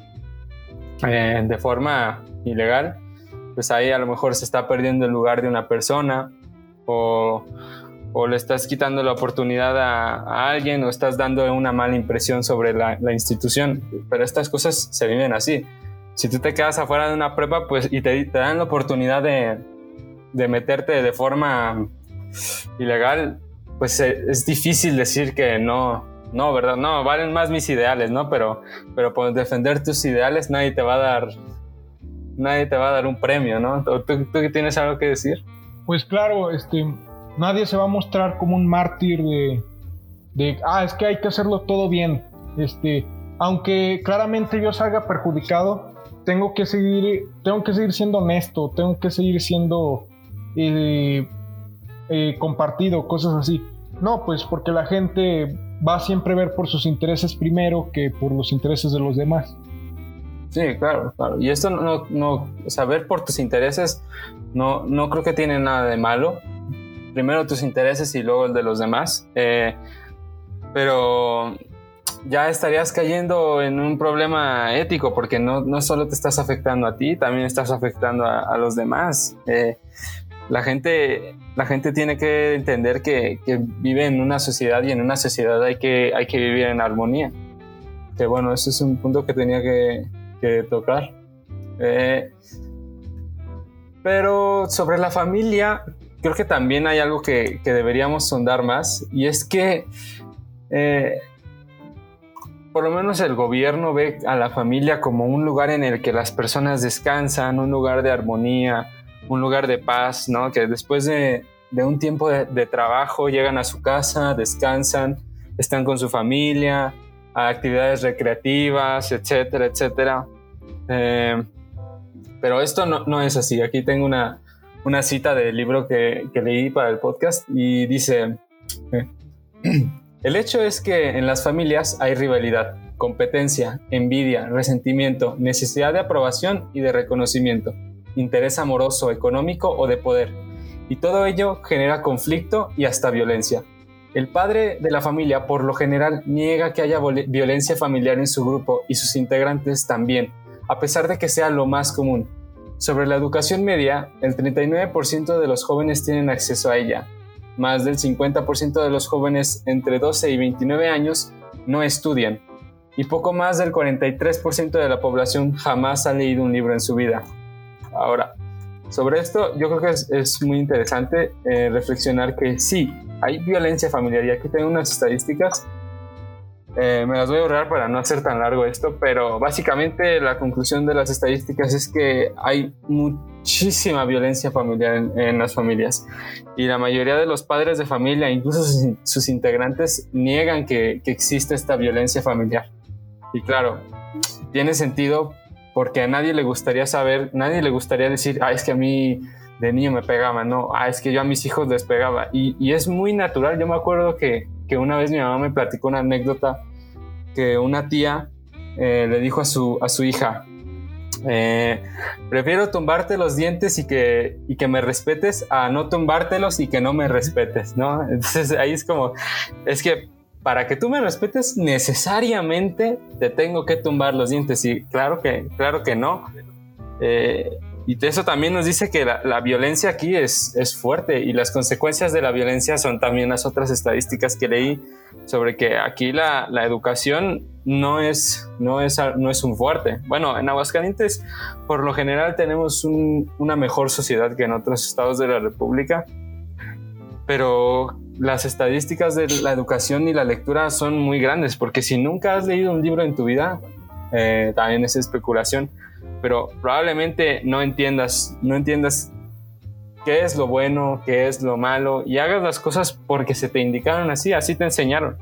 eh, de forma ilegal, pues ahí a lo mejor se está perdiendo el lugar de una persona o, o le estás quitando la oportunidad a, alguien o estás dando una mala impresión sobre la, institución. Pero estas cosas se viven así. Si tú te quedas afuera de una prueba pues, y te, dan la oportunidad de, de meterte de forma ilegal, pues eh, es difícil decir que no, no, ¿verdad? No, valen más mis ideales, ¿no? Pero, pero por defender tus ideales nadie te va a dar, nadie te va a dar un premio, ¿no? ¿Tú, tú tienes algo que decir? Pues claro, este, nadie se va a mostrar como un mártir de, ah, es que hay que hacerlo todo bien. Este, aunque claramente yo salga perjudicado, tengo que seguir, tengo que seguir siendo honesto, tengo que seguir siendo eh, eh, compartido, cosas así. No, pues porque la gente va a siempre ver por sus intereses primero que por los intereses de los demás. Sí, claro, claro. Y esto no, no saber por tus intereses no, no creo que tiene nada de malo. Primero tus intereses y luego el de los demás. Eh, pero ya estarías cayendo en un problema ético porque no, no solo te estás afectando a ti, también estás afectando a, los demás. Eh, la gente, la gente tiene que entender que, vive en una sociedad y en una sociedad hay que, hay que vivir en armonía. Que bueno, ese es un punto que tenía que, tocar. Eh, pero sobre la familia, creo que también hay algo que, deberíamos sondar más y es que eh, por lo menos el gobierno ve a la familia como un lugar en el que las personas descansan, un lugar de armonía, un lugar de paz, ¿no? Que después de, un tiempo de, trabajo llegan a su casa, descansan, están con su familia, a actividades recreativas, etcétera, etcétera. Eh, pero esto no, es así. Aquí tengo una, una cita del libro que, leí para el podcast y dice, el hecho es que en las familias hay rivalidad, competencia, envidia, resentimiento, necesidad de aprobación y de reconocimiento, interés amoroso, económico o de poder. Y todo ello genera conflicto y hasta violencia. El padre de la familia por lo general niega que haya violencia familiar en su grupo y sus integrantes también, a pesar de que sea lo más común. Sobre la educación media, el 39% de los jóvenes tienen acceso a ella. Más del 50% de los jóvenes entre 12 y 29 años no estudian y poco más del 43% de la población jamás ha leído un libro en su vida. Ahora, sobre esto yo creo que es, muy interesante eh, reflexionar que sí, hay violencia familiar y aquí tengo unas estadísticas. Eh, me las voy a ahorrar para no hacer tan largo esto, pero básicamente la conclusión de las estadísticas es que hay muchísima violencia familiar en, las familias y la mayoría de los padres de familia, incluso sus, integrantes, niegan que, que existe esta violencia familiar. Y claro, tiene sentido porque a nadie le gustaría saber, nadie le gustaría decir, ah, es que a mí de niño me pegaba, no, ah, es que yo a mis hijos les pegaba. Y, es muy natural, yo me acuerdo que, que, una vez mi mamá me platicó una anécdota que una tía eh, le dijo a su, a su hija, eh, prefiero tumbarte los dientes y que, y que me respetes a no tumbártelos y que no me respetes, ¿no? Entonces ahí es como, es que para que tú me respetes, necesariamente te tengo que tumbar los dientes. Y claro que, claro que no. Eh, y eso también nos dice que la, violencia aquí es, es, fuerte y las consecuencias de la violencia son también las otras estadísticas que leí sobre que aquí la, la educación no es, no, es, no es un fuerte. Bueno, en Aguascalientes por lo general tenemos una mejor sociedad que en otros estados de la República, pero las estadísticas de la educación y la lectura son muy grandes, porque si nunca has leído un libro en tu vida, eh, también es especulación, pero probablemente no entiendas, no entiendas qué es lo bueno, qué es lo malo, y hagas las cosas porque se te indicaron así, así te enseñaron.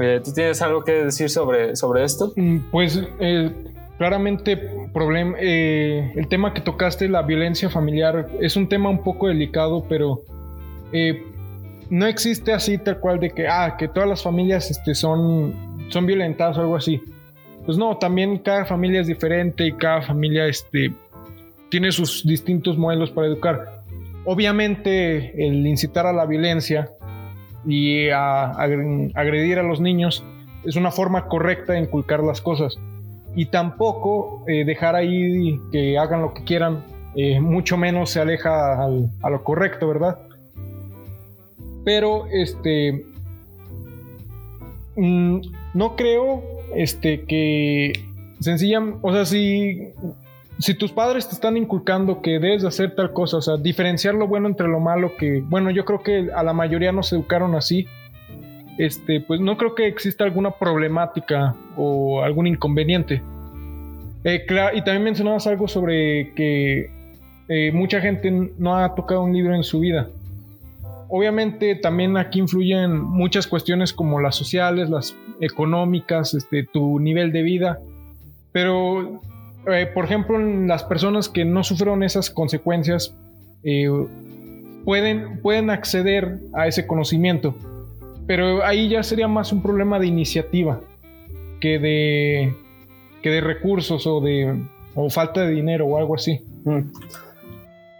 Eh, ¿Tú tienes algo que decir sobre, sobre esto? Mm, pues eh, claramente problem, el tema que tocaste, la violencia familiar, es un tema un poco delicado, pero no existe así tal cual de que, ah, que todas las familias este, son, son violentadas o algo así. Pues no, también cada familia es diferente y cada familia este, tiene sus distintos modelos para educar. Obviamente el incitar a la violencia y a, agredir a los niños es una forma correcta de inculcar las cosas. Y tampoco eh, dejar ahí que hagan lo que quieran, eh, mucho menos se aleja a lo correcto, ¿verdad? Pero este. Mm, no creo este, que sencillamente. O sea, si. Si tus padres te están inculcando que debes hacer tal cosa, o sea, diferenciar lo bueno entre lo malo, que, bueno, yo creo que a la mayoría nos educaron así, este, pues no creo que exista alguna problemática o algún inconveniente. Eh, y también mencionabas algo sobre que eh, mucha gente no ha tocado un libro en su vida obviamente también aquí influyen muchas cuestiones como las sociales, las económicas, este, tu nivel de vida, pero eh, por ejemplo las personas que no sufrieron esas consecuencias eh, pueden, pueden acceder a ese conocimiento, pero ahí ya sería más un problema de iniciativa que de, que de recursos o de o falta de dinero o algo así. Mm.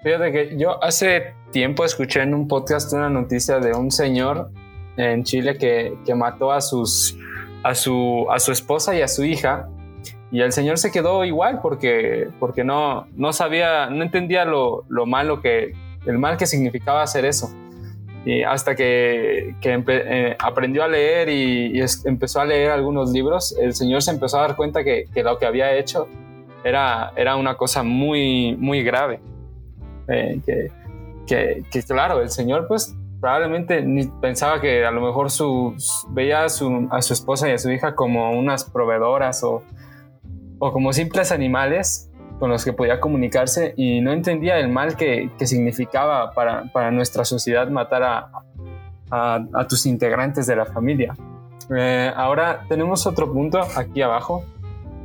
Fíjate que yo hace tiempo escuché en un podcast una noticia de un señor en Chile que, que mató a, sus, a, su, a su esposa y a su hija. Y el señor se quedó igual porque, porque no, no sabía, no entendía lo, lo malo que, el mal que significaba hacer eso. Y hasta que, que eh, aprendió a leer y, empezó a leer algunos libros, el señor se empezó a dar cuenta que, que lo que había hecho era, era una cosa muy, muy grave. Eh, que, que, claro, el señor pues probablemente ni pensaba que a lo mejor su, veía a su, a su esposa y a su hija como unas proveedoras o, o como simples animales con los que podía comunicarse y no entendía el mal que, que significaba para, para, nuestra sociedad matar a, a, tus integrantes de la familia. Eh, ahora tenemos otro punto aquí abajo.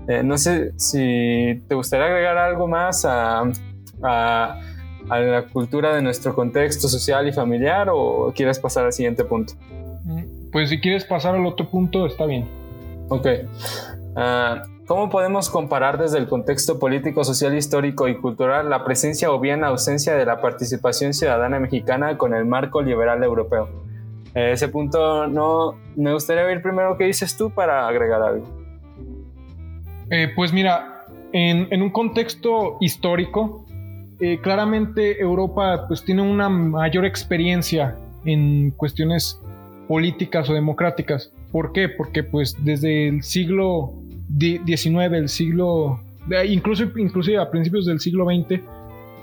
Eh, no sé si te gustaría agregar algo más a, a a la cultura de nuestro contexto social y familiar o quieres pasar al siguiente punto? Mm, pues si quieres pasar al otro punto, está bien. Ok. Ah, ¿Cómo podemos comparar desde el contexto político, social, histórico y cultural la presencia o bien ausencia de la participación ciudadana mexicana con el marco liberal europeo? Eh, ese punto no me gustaría ver primero qué dices tú para agregar algo. Eh, pues mira, en, un contexto histórico, eh, claramente Europa pues tiene una mayor experiencia en cuestiones políticas o democráticas. ¿Por qué? Porque pues desde el siglo XIX, el siglo, incluso inclusive a principios del siglo XX,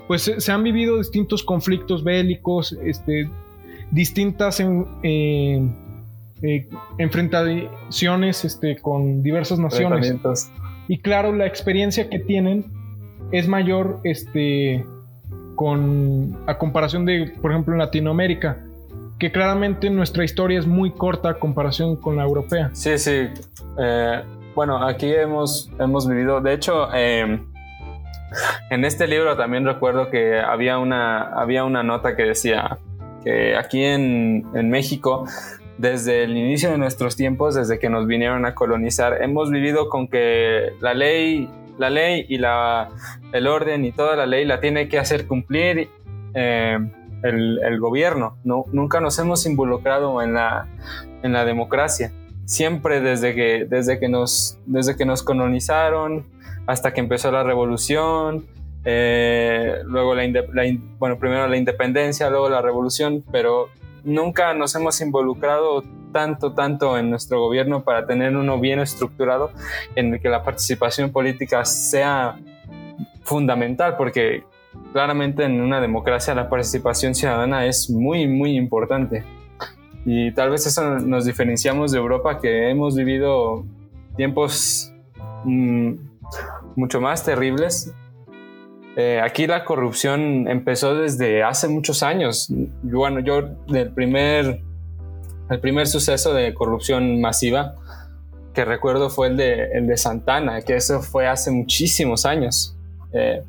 pues se, han vivido distintos conflictos bélicos, este, distintas eh, enfrentaciones este, con diversas naciones. Y claro, la experiencia que tienen es mayor este, con, a comparación de, por ejemplo, en Latinoamérica, que claramente nuestra historia es muy corta a comparación con la europea. Sí, sí. Eh, bueno, aquí hemos, hemos vivido, de hecho, em, en este libro también recuerdo que había una, había una nota que decía que aquí en, en México desde el inicio de nuestros tiempos, desde que nos vinieron a colonizar, hemos vivido con que la ley, la ley y la, el orden y toda la ley la tiene que hacer cumplir eh, el, gobierno. No, nunca nos hemos involucrado en la, en la democracia. Siempre desde que, desde, que nos, desde que nos colonizaron hasta que empezó la revolución, eh, luego la, bueno, primero la independencia, luego la revolución, pero nunca nos hemos involucrado tanto, tanto en nuestro gobierno para tener uno bien estructurado en el que la participación política sea fundamental, porque claramente en una democracia la participación ciudadana es muy, muy importante. Y tal vez eso nos diferenciamos de Europa, que hemos vivido tiempos mm, mucho más terribles eh, aquí la corrupción empezó desde hace muchos años. Bueno, yo del primer, el primer suceso de corrupción masiva que recuerdo fue el de, el de Santana, que eso fue hace muchísimos años. Eh,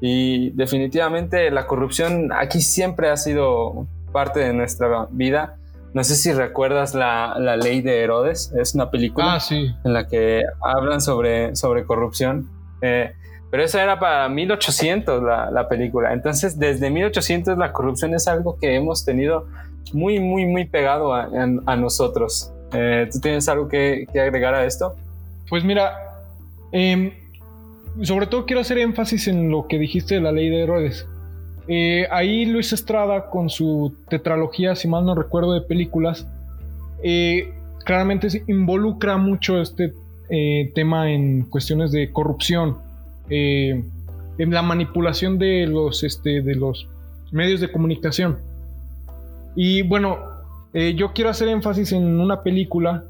y definitivamente la corrupción aquí siempre ha sido parte de nuestra vida. No sé si recuerdas la, la ley de Herodes, es una película ah, en la que hablan sobre, sobre corrupción. Eh, pero eso era para 1800 la, la, película. Entonces, desde 1800 la corrupción es algo que hemos tenido muy, muy, muy pegado a, a, nosotros. Eh, ¿Tú tienes algo que, que, agregar a esto? Pues mira, eh, sobre todo quiero hacer énfasis en lo que dijiste de la ley de Herodes. Eh, ahí Luis Estrada, con su tetralogía, si mal no recuerdo, de películas, eh, claramente involucra mucho este eh, tema en cuestiones de corrupción eh, en la manipulación de los, este, de los medios de comunicación. Y bueno, eh, yo quiero hacer énfasis en una película.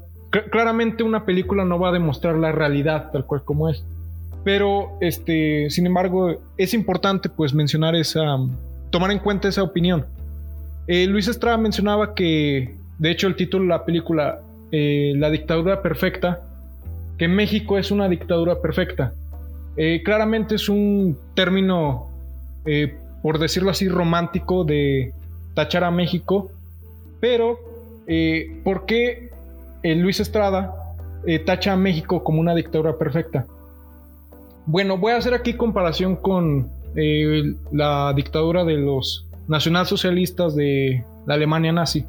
claramente una película no va a demostrar la realidad tal cual como es. Pero, este, sin embargo, es importante pues mencionar esa, tomar en cuenta esa opinión. Eh, Luis Estrada mencionaba que, de hecho, el título de la película, La dictadura perfecta, que México es una dictadura perfecta. Eh, claramente es un término, eh, por decirlo así, romántico de tachar a México, pero eh, ¿por qué Luis Estrada tacha a México como una dictadura perfecta? Bueno, voy a hacer aquí comparación con la dictadura de los nacionalsocialistas de la Alemania nazi.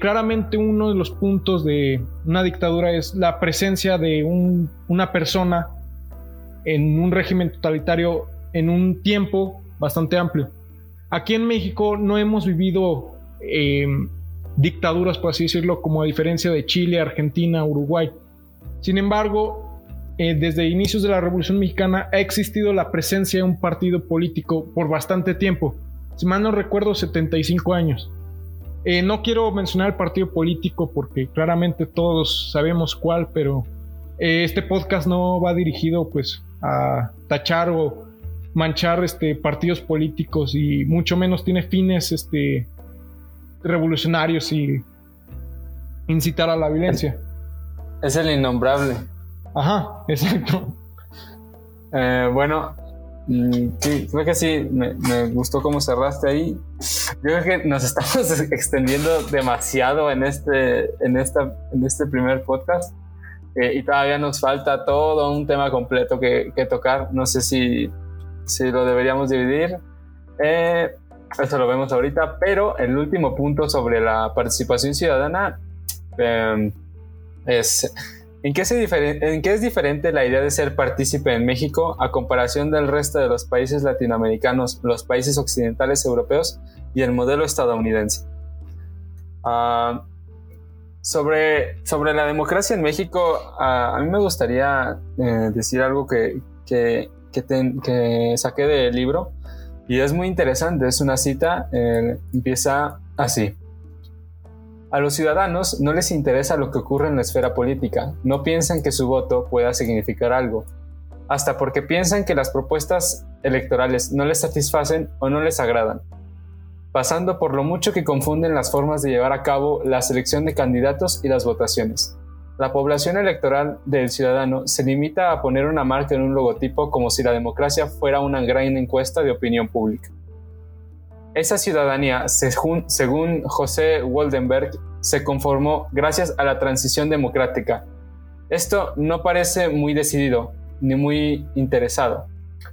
claramente uno de los puntos de una dictadura es la presencia de una persona en un régimen totalitario en un tiempo bastante amplio. Aquí en México no hemos vivido eh, dictaduras, por así decirlo, como a diferencia de Chile, Argentina, Uruguay. Sin embargo, eh, desde inicios de la Revolución Mexicana ha existido la presencia de un partido político por bastante tiempo. Si mal no recuerdo, 75 años. Eh, no quiero mencionar el partido político porque claramente todos sabemos cuál, pero este podcast no va dirigido pues a tachar o manchar este, partidos políticos y mucho menos tiene fines este, revolucionarios y incitar a la violencia. Es el innombrable. Ajá, exacto. Eh, bueno, mm, sí, creo que sí, me, gustó cómo cerraste ahí. Yo creo que nos [laughs] estamos extendiendo demasiado en este, en esta, en este primer podcast. Eh, y todavía nos falta todo un tema completo que, tocar. No sé si, si lo deberíamos dividir. Eh, eso lo vemos ahorita, pero el último punto sobre la participación ciudadana em, es ¿en qué, ¿en qué es diferente la idea de ser partícipe en México a comparación del resto de los países latinoamericanos, los países occidentales europeos y el modelo estadounidense? Ah, sobre, sobre la democracia en México, a, mí me gustaría eh, decir algo que, que, que, saqué del libro y es muy interesante. Es una cita, eh, empieza así. A los ciudadanos no les interesa lo que ocurre en la esfera política, no piensan que su voto pueda significar algo, hasta porque piensan que las propuestas electorales no les satisfacen o no les agradan pasando por lo mucho que confunden las formas de llevar a cabo la selección de candidatos y las votaciones. La población electoral del ciudadano se limita a poner una marca en un logotipo como si la democracia fuera una gran encuesta de opinión pública. Esa ciudadanía, según José Waldenberg, se conformó gracias a la transición democrática. Esto no parece muy decidido ni muy interesado,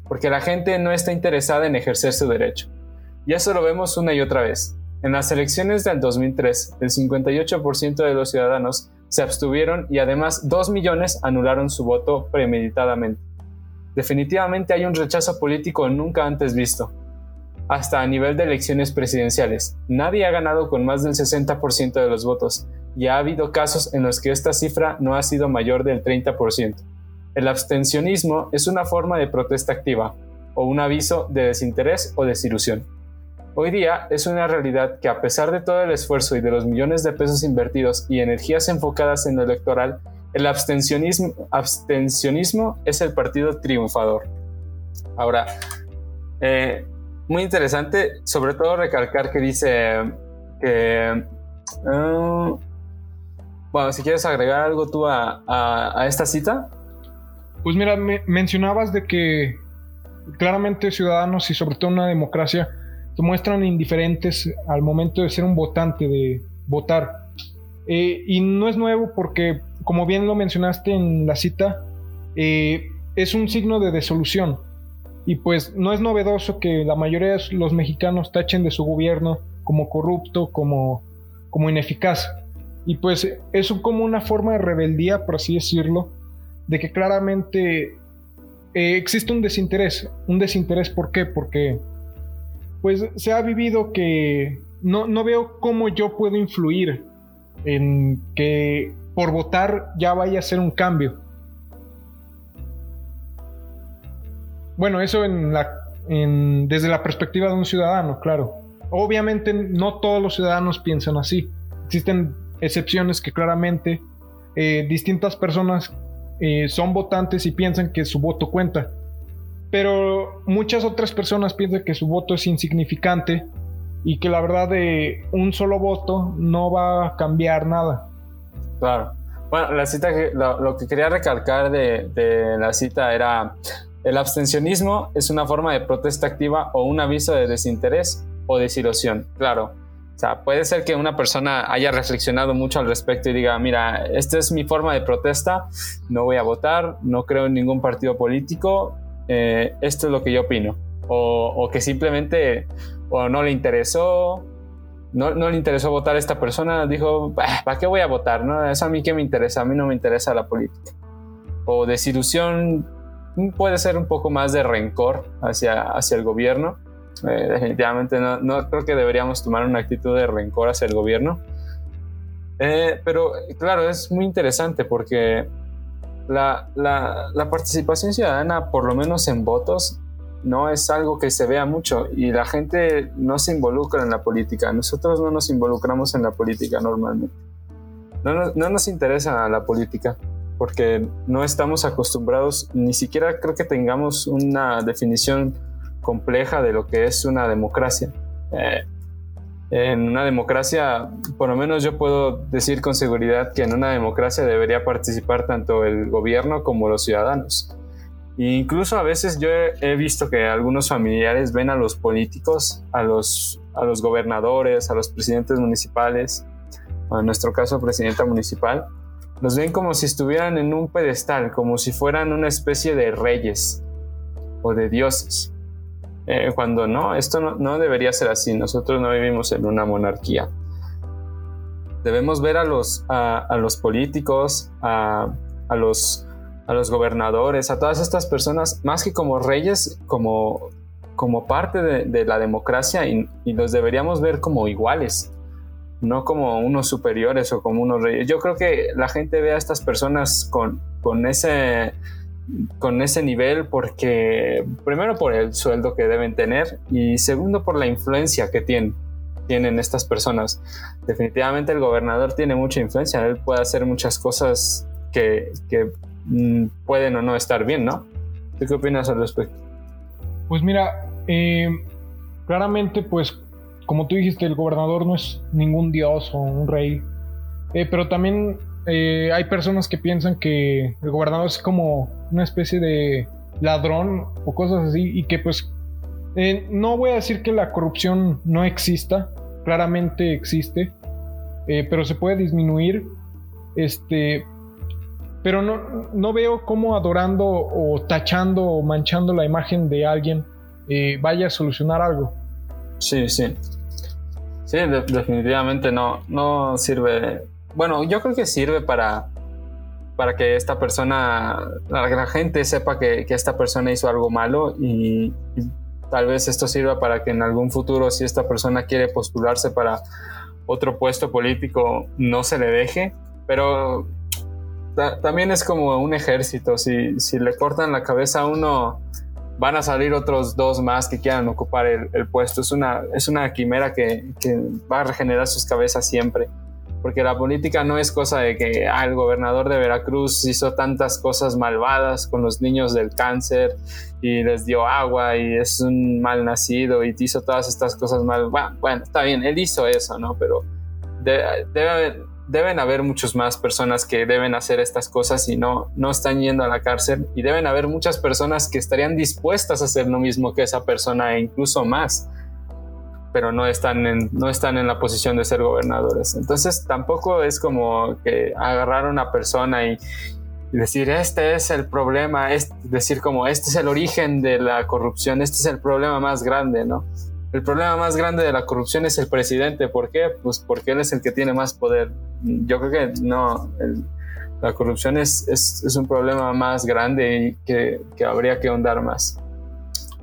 porque la gente no está interesada en ejercer su derecho. Y eso lo vemos una y otra vez. En las elecciones del 2003, el 58% de los ciudadanos se abstuvieron y además 2 millones anularon su voto premeditadamente. Definitivamente hay un rechazo político nunca antes visto. Hasta a nivel de elecciones presidenciales, nadie ha ganado con más del 60% de los votos y ha habido casos en los que esta cifra no ha sido mayor del 30%. El abstencionismo es una forma de protesta activa o un aviso de desinterés o desilusión. Hoy día es una realidad que a pesar de todo el esfuerzo y de los millones de pesos invertidos y energías enfocadas en lo electoral, el abstencionismo, es el partido triunfador. Ahora, eh, muy interesante, sobre todo recalcar que dice que... Ah, bueno, si quieres agregar algo tú a, esta cita. Pues mira, mencionabas de que claramente ciudadanos y sobre todo una democracia se muestran indiferentes al momento de ser un votante, de votar. Eh, y no es nuevo porque, como bien lo mencionaste en la cita, eh, es un signo de desolución. Y pues no es novedoso que la mayoría de los mexicanos tachen de su gobierno como corrupto, como, como ineficaz. Y pues es como una forma de rebeldía, por así decirlo, de que claramente eh, existe un desinterés. Un desinterés, ¿por qué? Porque pues se ha vivido que no, no veo cómo yo puedo influir en que por votar ya vaya a ser un cambio. Bueno, eso en la, desde la perspectiva de un ciudadano, claro. Obviamente no todos los ciudadanos piensan así. Existen excepciones que claramente eh, distintas personas eh, son votantes y piensan que su voto cuenta pero muchas otras personas piensan que su voto es insignificante y que la verdad de un solo voto no va a cambiar nada. Claro. Bueno, la cita que, lo, que quería recalcar de, de, la cita era el abstencionismo es una forma de protesta activa o un aviso de desinterés o desilusión. Claro. O sea, puede ser que una persona haya reflexionado mucho al respecto y diga, mira, esta es mi forma de protesta, no voy a votar, no creo en ningún partido político, eh, esto es lo que yo opino. O, que simplemente o no le interesó, no, no, le interesó votar a esta persona, dijo, ¿para qué voy a votar? No? Eso a mí que me interesa, a mí no me interesa la política. O desilusión puede ser un poco más de rencor hacia, hacia el gobierno. Eh, definitivamente no, no, creo que deberíamos tomar una actitud de rencor hacia el gobierno. Eh, pero claro, es muy interesante porque la, la, participación ciudadana, por lo menos en votos, no es algo que se vea mucho y la gente no se involucra en la política. Nosotros no nos involucramos en la política normalmente. No, no, nos interesa la política porque no estamos acostumbrados, ni siquiera creo que tengamos una definición compleja de lo que es una democracia. Eh, en una democracia, por lo menos yo puedo decir con seguridad que en una democracia debería participar tanto el gobierno como los ciudadanos. E incluso a veces yo he visto que algunos familiares ven a los políticos, a los, a los gobernadores, a los presidentes municipales, en nuestro caso presidenta municipal, los ven como si estuvieran en un pedestal, como si fueran una especie de reyes o de dioses. Eh, cuando no, esto no, debería ser así. Nosotros no vivimos en una monarquía. Debemos ver a los, a, los políticos, a, los, a los gobernadores, a todas estas personas, más que como reyes, como, como parte de, la democracia y, y, los deberíamos ver como iguales, no como unos superiores o como unos reyes. Yo creo que la gente ve a estas personas con, con ese con ese nivel porque primero por el sueldo que deben tener y segundo por la influencia que tienen, tienen estas personas. Definitivamente el gobernador tiene mucha influencia, él puede hacer muchas cosas que, mm, pueden o no estar bien, ¿no? ¿Tú qué opinas al respecto? Pues mira, eh, claramente pues como tú dijiste, el gobernador no es ningún dios o un rey, eh, pero también eh, hay personas que piensan que el gobernador es como una especie de ladrón o cosas así y que pues eh, no voy a decir que la corrupción no exista, claramente existe, eh, pero se puede disminuir, este, pero no, no veo cómo adorando o tachando o manchando la imagen de alguien vaya a solucionar algo. Sí, sí. Sí, definitivamente no, no sirve bueno, yo creo que sirve para, para que esta persona, la, gente sepa que, esta persona hizo algo malo y, tal vez esto sirva para que en algún futuro, si esta persona quiere postularse para otro puesto político, no se le deje. Pero también es como un ejército, si, le cortan la cabeza a uno, van a salir otros dos más que quieran ocupar el, puesto. Es una, es una quimera que, que va a regenerar sus cabezas siempre porque la política no es cosa de que ah, el gobernador de Veracruz hizo tantas cosas malvadas con los niños del cáncer y les dio agua y es un mal nacido y hizo todas estas cosas mal. Bueno, está bien, él hizo eso, ¿no? Pero deben haber muchas más personas que deben hacer estas cosas y no, no están yendo a la cárcel y deben haber muchas personas que estarían dispuestas a hacer lo mismo que esa persona e incluso más pero no están, en, no están en la posición de ser gobernadores. Entonces tampoco es como que agarrar a una persona y, decir, este es el problema, es decir, como este es el origen de la corrupción, este es el problema más grande, ¿no? El problema más grande de la corrupción es el presidente. ¿Por qué? Pues porque él es el que tiene más poder. Yo creo que no, la corrupción es, es, es, un problema más grande y que, que habría que ahondar más.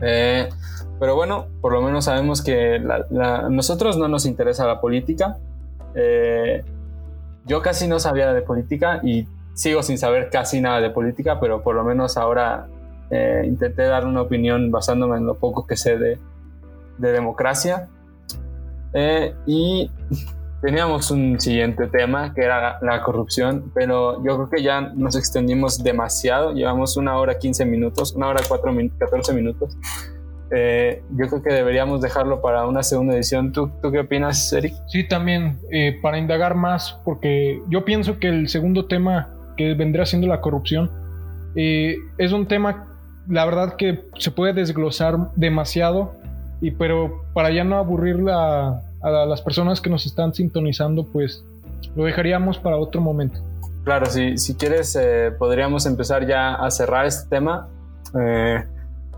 Eh, pero bueno, por lo menos sabemos que a nosotros no nos interesa la política. Eh, yo casi no sabía de política y sigo sin saber casi nada de política, pero por lo menos ahora eh, intenté dar una opinión basándome en lo poco que sé de, democracia. Eh, y [laughs] teníamos un siguiente tema que era la corrupción, pero yo creo que ya nos extendimos demasiado. Llevamos una hora 15 minutos, una hora 4 14 minutos. Eh, yo creo que deberíamos dejarlo para una segunda edición. ¿Tú, tú qué opinas, Eric? Sí, también, eh, para indagar más, porque yo pienso que el segundo tema que vendría siendo la corrupción eh, es un tema, la verdad, que se puede desglosar demasiado, y, pero para ya no aburrir a las personas que nos están sintonizando, pues lo dejaríamos para otro momento. Claro, si, si quieres, podríamos empezar ya a cerrar este tema.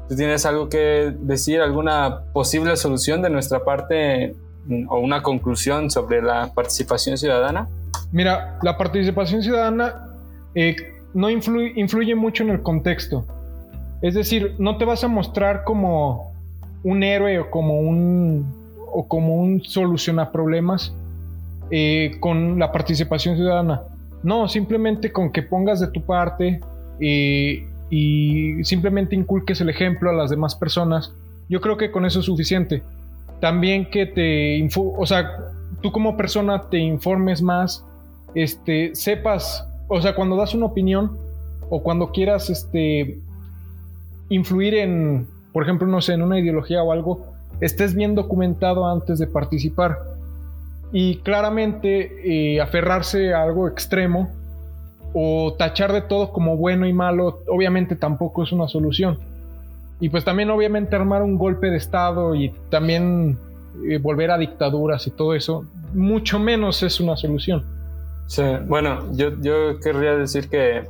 ¿Tú tienes algo que decir, alguna posible solución de nuestra parte mm, o una conclusión sobre la participación ciudadana? Mira, la participación ciudadana eh, no influye, influye mucho en el contexto. Es decir, no te vas a mostrar como un héroe o como un, o como un soluciona problemas eh, con la participación ciudadana. No, simplemente con que pongas de tu parte y y simplemente inculques el ejemplo a las demás personas, yo creo que con eso es suficiente. También que te, o sea, tú como persona te informes más, este, sepas, o sea, cuando das una opinión o cuando quieras, este, influir en, por ejemplo, no sé, en una ideología o algo, estés bien documentado antes de participar. Y claramente eh, aferrarse a algo extremo o tachar de todo como bueno y malo, obviamente tampoco es una solución. Y pues también obviamente armar un golpe de Estado y también eh, volver a dictaduras y todo eso, mucho menos es una solución. Sí, bueno, yo, yo querría decir que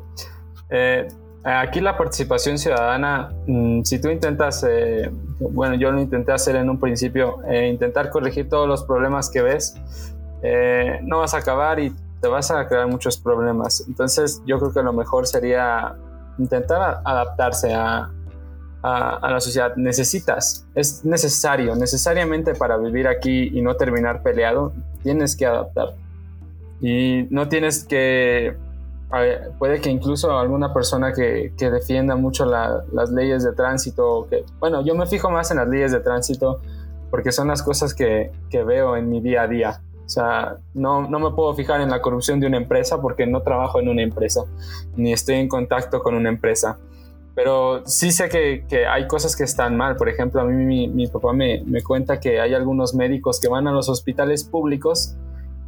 eh, aquí la participación ciudadana, mm, si tú intentas, eh, bueno, yo lo intenté hacer en un principio, intentar corregir todos los problemas que ves, no vas a acabar y te vas a crear muchos problemas. Entonces yo creo que lo mejor sería intentar adaptarse a, a, la sociedad. Necesitas, es necesario, necesariamente para vivir aquí y no terminar peleado, tienes que adaptar. Y no tienes que, puede que incluso alguna persona que, que defienda mucho las leyes de tránsito, que, bueno, yo me fijo más en las leyes de tránsito porque son las cosas que, que veo en mi día a día. O sea, no, no, me puedo fijar en la corrupción de una empresa porque no trabajo en una empresa, ni estoy en contacto con una empresa. Pero sí sé que, que hay cosas que están mal. Por ejemplo, a mí mi, mi papá me, me, cuenta que hay algunos médicos que van a los hospitales públicos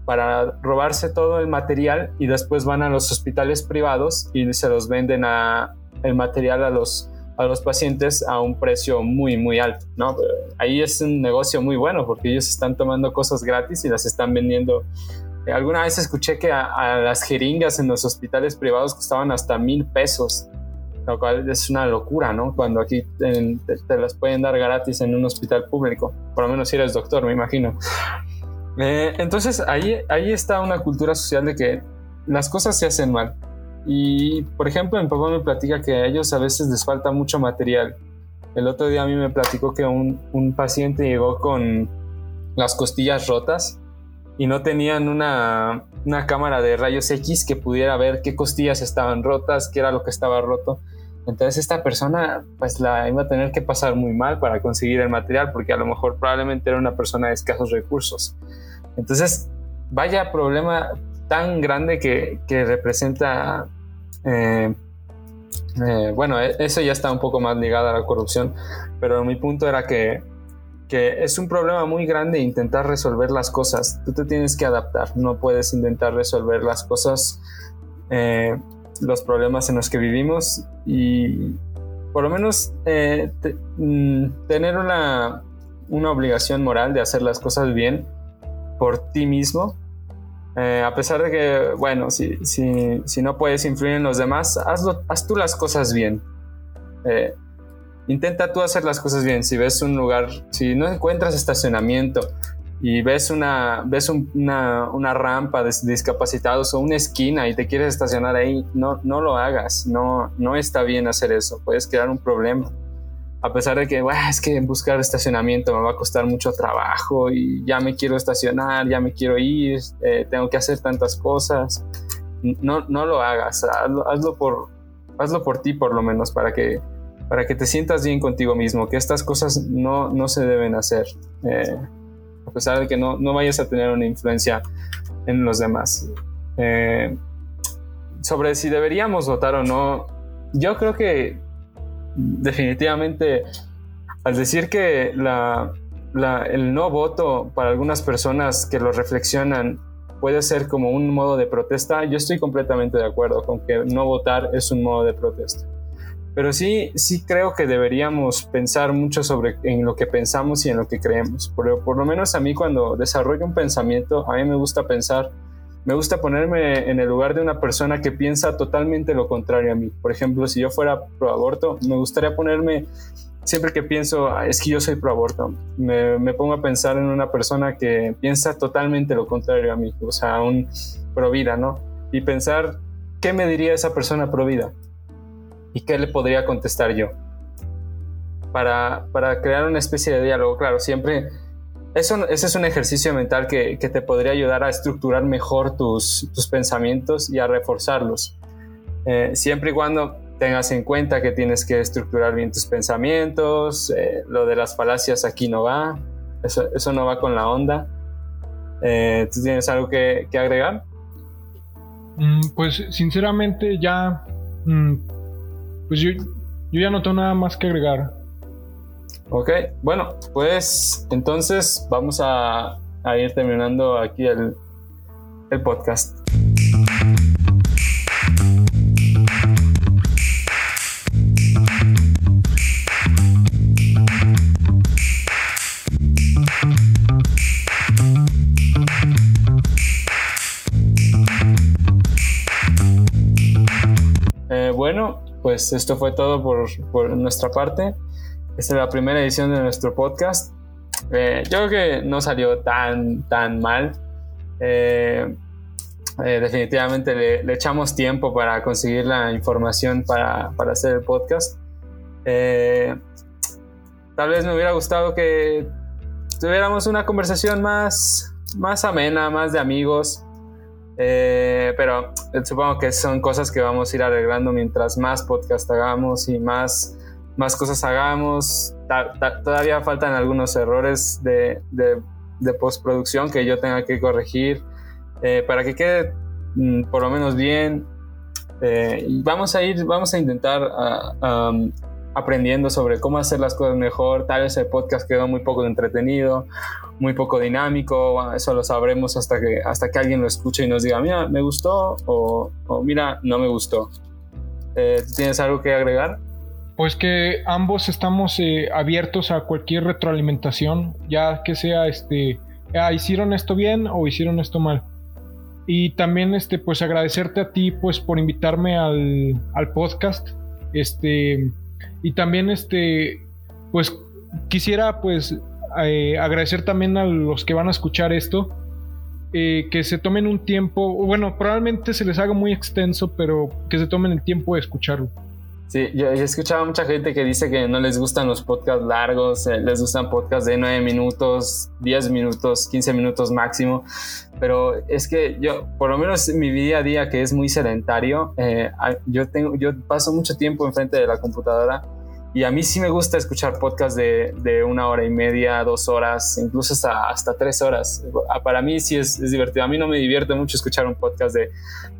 para robarse todo el material y después van a los hospitales privados y se los venden a, el material a los, a los pacientes a un precio muy, muy alto, ¿no? Ahí es un negocio muy bueno porque ellos están tomando cosas gratis y las están vendiendo. Eh, alguna vez escuché que a, las jeringas en los hospitales privados costaban hasta mil pesos, lo cual es una locura, ¿no? Cuando aquí te, te, las pueden dar gratis en un hospital público, por lo menos si eres doctor, me imagino. Eh, entonces ahí, ahí está una cultura social de que las cosas se hacen mal y, por ejemplo, mi papá me platica que a ellos a veces les falta mucho material. El otro día a mí me platicó que un, un paciente llegó con las costillas rotas y no tenían una, una, cámara de rayos X que pudiera ver qué costillas estaban rotas, qué era lo que estaba roto. Entonces esta persona pues la iba a tener que pasar muy mal para conseguir el material porque a lo mejor probablemente era una persona de escasos recursos. Entonces, vaya problema tan grande que, representa, eh, eh, bueno, e, eso ya está un poco más ligado a la corrupción, pero mi punto era que, es un problema muy grande intentar resolver las cosas. Tú te tienes que adaptar, no puedes intentar resolver las cosas, eh, los problemas en los que vivimos y por lo menos mm, tener una, una obligación moral de hacer las cosas bien por ti mismo eh, a pesar de que, bueno, si, si, si, no puedes influir en los demás, hazlo, haz tú las cosas bien. Eh, intenta tú hacer las cosas bien. Si ves un lugar, si no encuentras estacionamiento y ves una, ves una, una, rampa de discapacitados o una esquina y te quieres estacionar ahí, no, no lo hagas. No, no está bien hacer eso. Puedes crear un problema a pesar de que es que buscar estacionamiento me va a costar mucho trabajo y ya me quiero estacionar, ya me quiero ir, eh, tengo que hacer tantas cosas. No, no lo hagas, hazlo, por, hazlo por ti por lo menos, para que, para que te sientas bien contigo mismo, que estas cosas no, no se deben hacer, eh, a pesar de que no, no, vayas a tener una influencia en los demás. Eh, sobre si deberíamos votar o no, yo creo que definitivamente, al decir que el no voto para algunas personas que lo reflexionan puede ser como un modo de protesta, yo estoy completamente de acuerdo con que no votar es un modo de protesta. Pero sí, sí creo que deberíamos pensar mucho sobre en lo que pensamos y en lo que creemos. Por, por lo menos a mí cuando desarrollo un pensamiento, a mí me gusta pensar me gusta ponerme en el lugar de una persona que piensa totalmente lo contrario a mí. Por ejemplo, si yo fuera pro aborto, me gustaría ponerme, siempre que pienso, ah, es que yo soy pro aborto, me, pongo a pensar en una persona que piensa totalmente lo contrario a mí, o sea, un pro vida, ¿no? Y pensar, ¿qué me diría esa persona pro vida? ¿Y qué le podría contestar yo? Para, para crear una especie de diálogo, claro, siempre eso, ese es un ejercicio mental que, que, te podría ayudar a estructurar mejor tus, tus pensamientos y a reforzarlos. Eh, siempre y cuando tengas en cuenta que tienes que estructurar bien tus pensamientos, eh, lo de las falacias aquí no va, eso, eso no va con la onda. Eh, ¿Tú tienes algo que, que agregar? Mm, pues sinceramente ya, mm, pues yo, yo ya no tengo nada más que agregar. Ok, bueno, pues entonces vamos a, a ir terminando aquí el, el podcast. Eh, bueno, pues esto fue todo por, por nuestra parte. Esta es la primera edición de nuestro podcast. Eh, yo creo que no salió tan, tan mal. Eh, eh, definitivamente le, echamos tiempo para conseguir la información para, para hacer el podcast. tal vez me hubiera gustado que tuviéramos una conversación más, más amena, más de amigos. pero supongo que son cosas que vamos a ir arreglando mientras más podcast hagamos y más más cosas hagamos. todavía faltan algunos errores de, postproducción que yo tenga que corregir eh, para que quede mm, por lo menos bien. Eh, vamos a ir, vamos a intentar ah, aprendiendo sobre cómo hacer las cosas mejor. Tal vez el podcast quedó muy poco entretenido, muy poco dinámico. eso lo sabremos hasta que, hasta que alguien lo escuche y nos diga, mira, me gustó o, mira, no me gustó. Eh, ¿Tienes algo que agregar? Pues que ambos estamos eh, abiertos a cualquier retroalimentación, ya que sea este, ah, hicieron esto bien o hicieron esto mal. Y también este, pues agradecerte a ti pues por invitarme al, podcast. Este, y también este, pues quisiera pues eh, agradecer también a los que van a escuchar esto. Eh, que se tomen un tiempo, bueno, probablemente se les haga muy extenso, pero que se tomen el tiempo de escucharlo. Sí, yo, he escuchado mucha gente que dice que no les gustan los podcasts largos, eh, les gustan podcasts de 9 minutos, 10 minutos, 15 minutos máximo, pero es que yo, por lo menos en mi día a día que es muy sedentario, eh, yo, tengo, yo paso mucho tiempo enfrente de la computadora y a mí sí me gusta escuchar podcasts de, de, una hora y media, dos horas, incluso hasta, hasta tres horas. Ah, para mí sí es, es divertido. A mí no me divierte mucho escuchar un podcast de,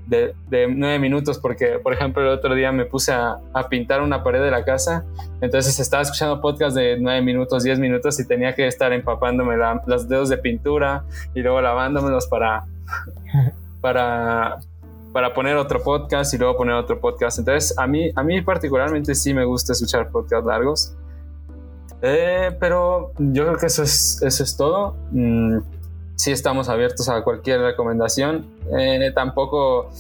de, nueve minutos porque, por ejemplo, el otro día me puse a, pintar una pared de la casa. Entonces estaba escuchando podcasts de nueve minutos, diez minutos y tenía que estar empapándome los dedos de pintura y luego lavándomelos para... [laughs] para, para poner otro podcast y luego poner otro podcast. Entonces, a mí, a mí particularmente sí me gusta escuchar podcasts largos. Eh, pero yo creo que eso es, eso es todo. Mm, sí estamos abiertos a cualquier recomendación. Eh, tampoco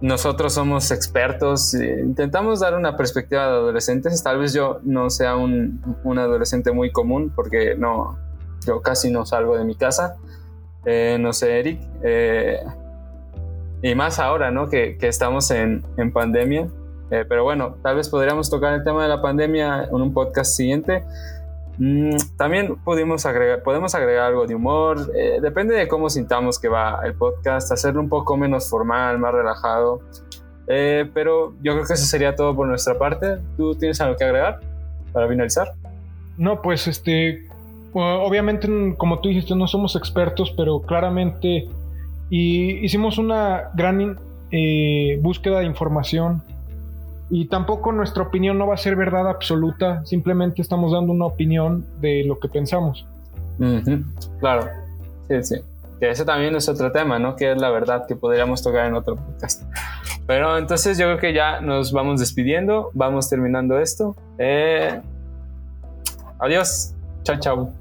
nosotros somos expertos. Eh, intentamos dar una perspectiva de adolescentes. Tal vez yo no sea un, un adolescente muy común porque no, yo casi no salgo de mi casa. no sé, Eric y más ahora, ¿no? Que, que estamos en, en pandemia. Eh, pero bueno, tal vez podríamos tocar el tema de la pandemia en un podcast siguiente. Mm, también pudimos agregar, podemos agregar algo de humor, eh, depende de cómo sintamos que va el podcast, hacerlo un poco menos formal, más relajado. Eh, pero yo creo que eso sería todo por nuestra parte. ¿Tú tienes algo que agregar para finalizar? No, pues este, obviamente como tú dijiste, no somos expertos, pero claramente y hicimos una gran eh, búsqueda de información y tampoco nuestra opinión no va a ser verdad absoluta, simplemente estamos dando una opinión de lo que pensamos. Claro, sí, sí. Que ese también es otro tema, ¿no? Que es la verdad que podríamos tocar en otro podcast. Pero entonces yo creo que ya nos vamos despidiendo, vamos terminando esto. Eh, adiós, chao, chao.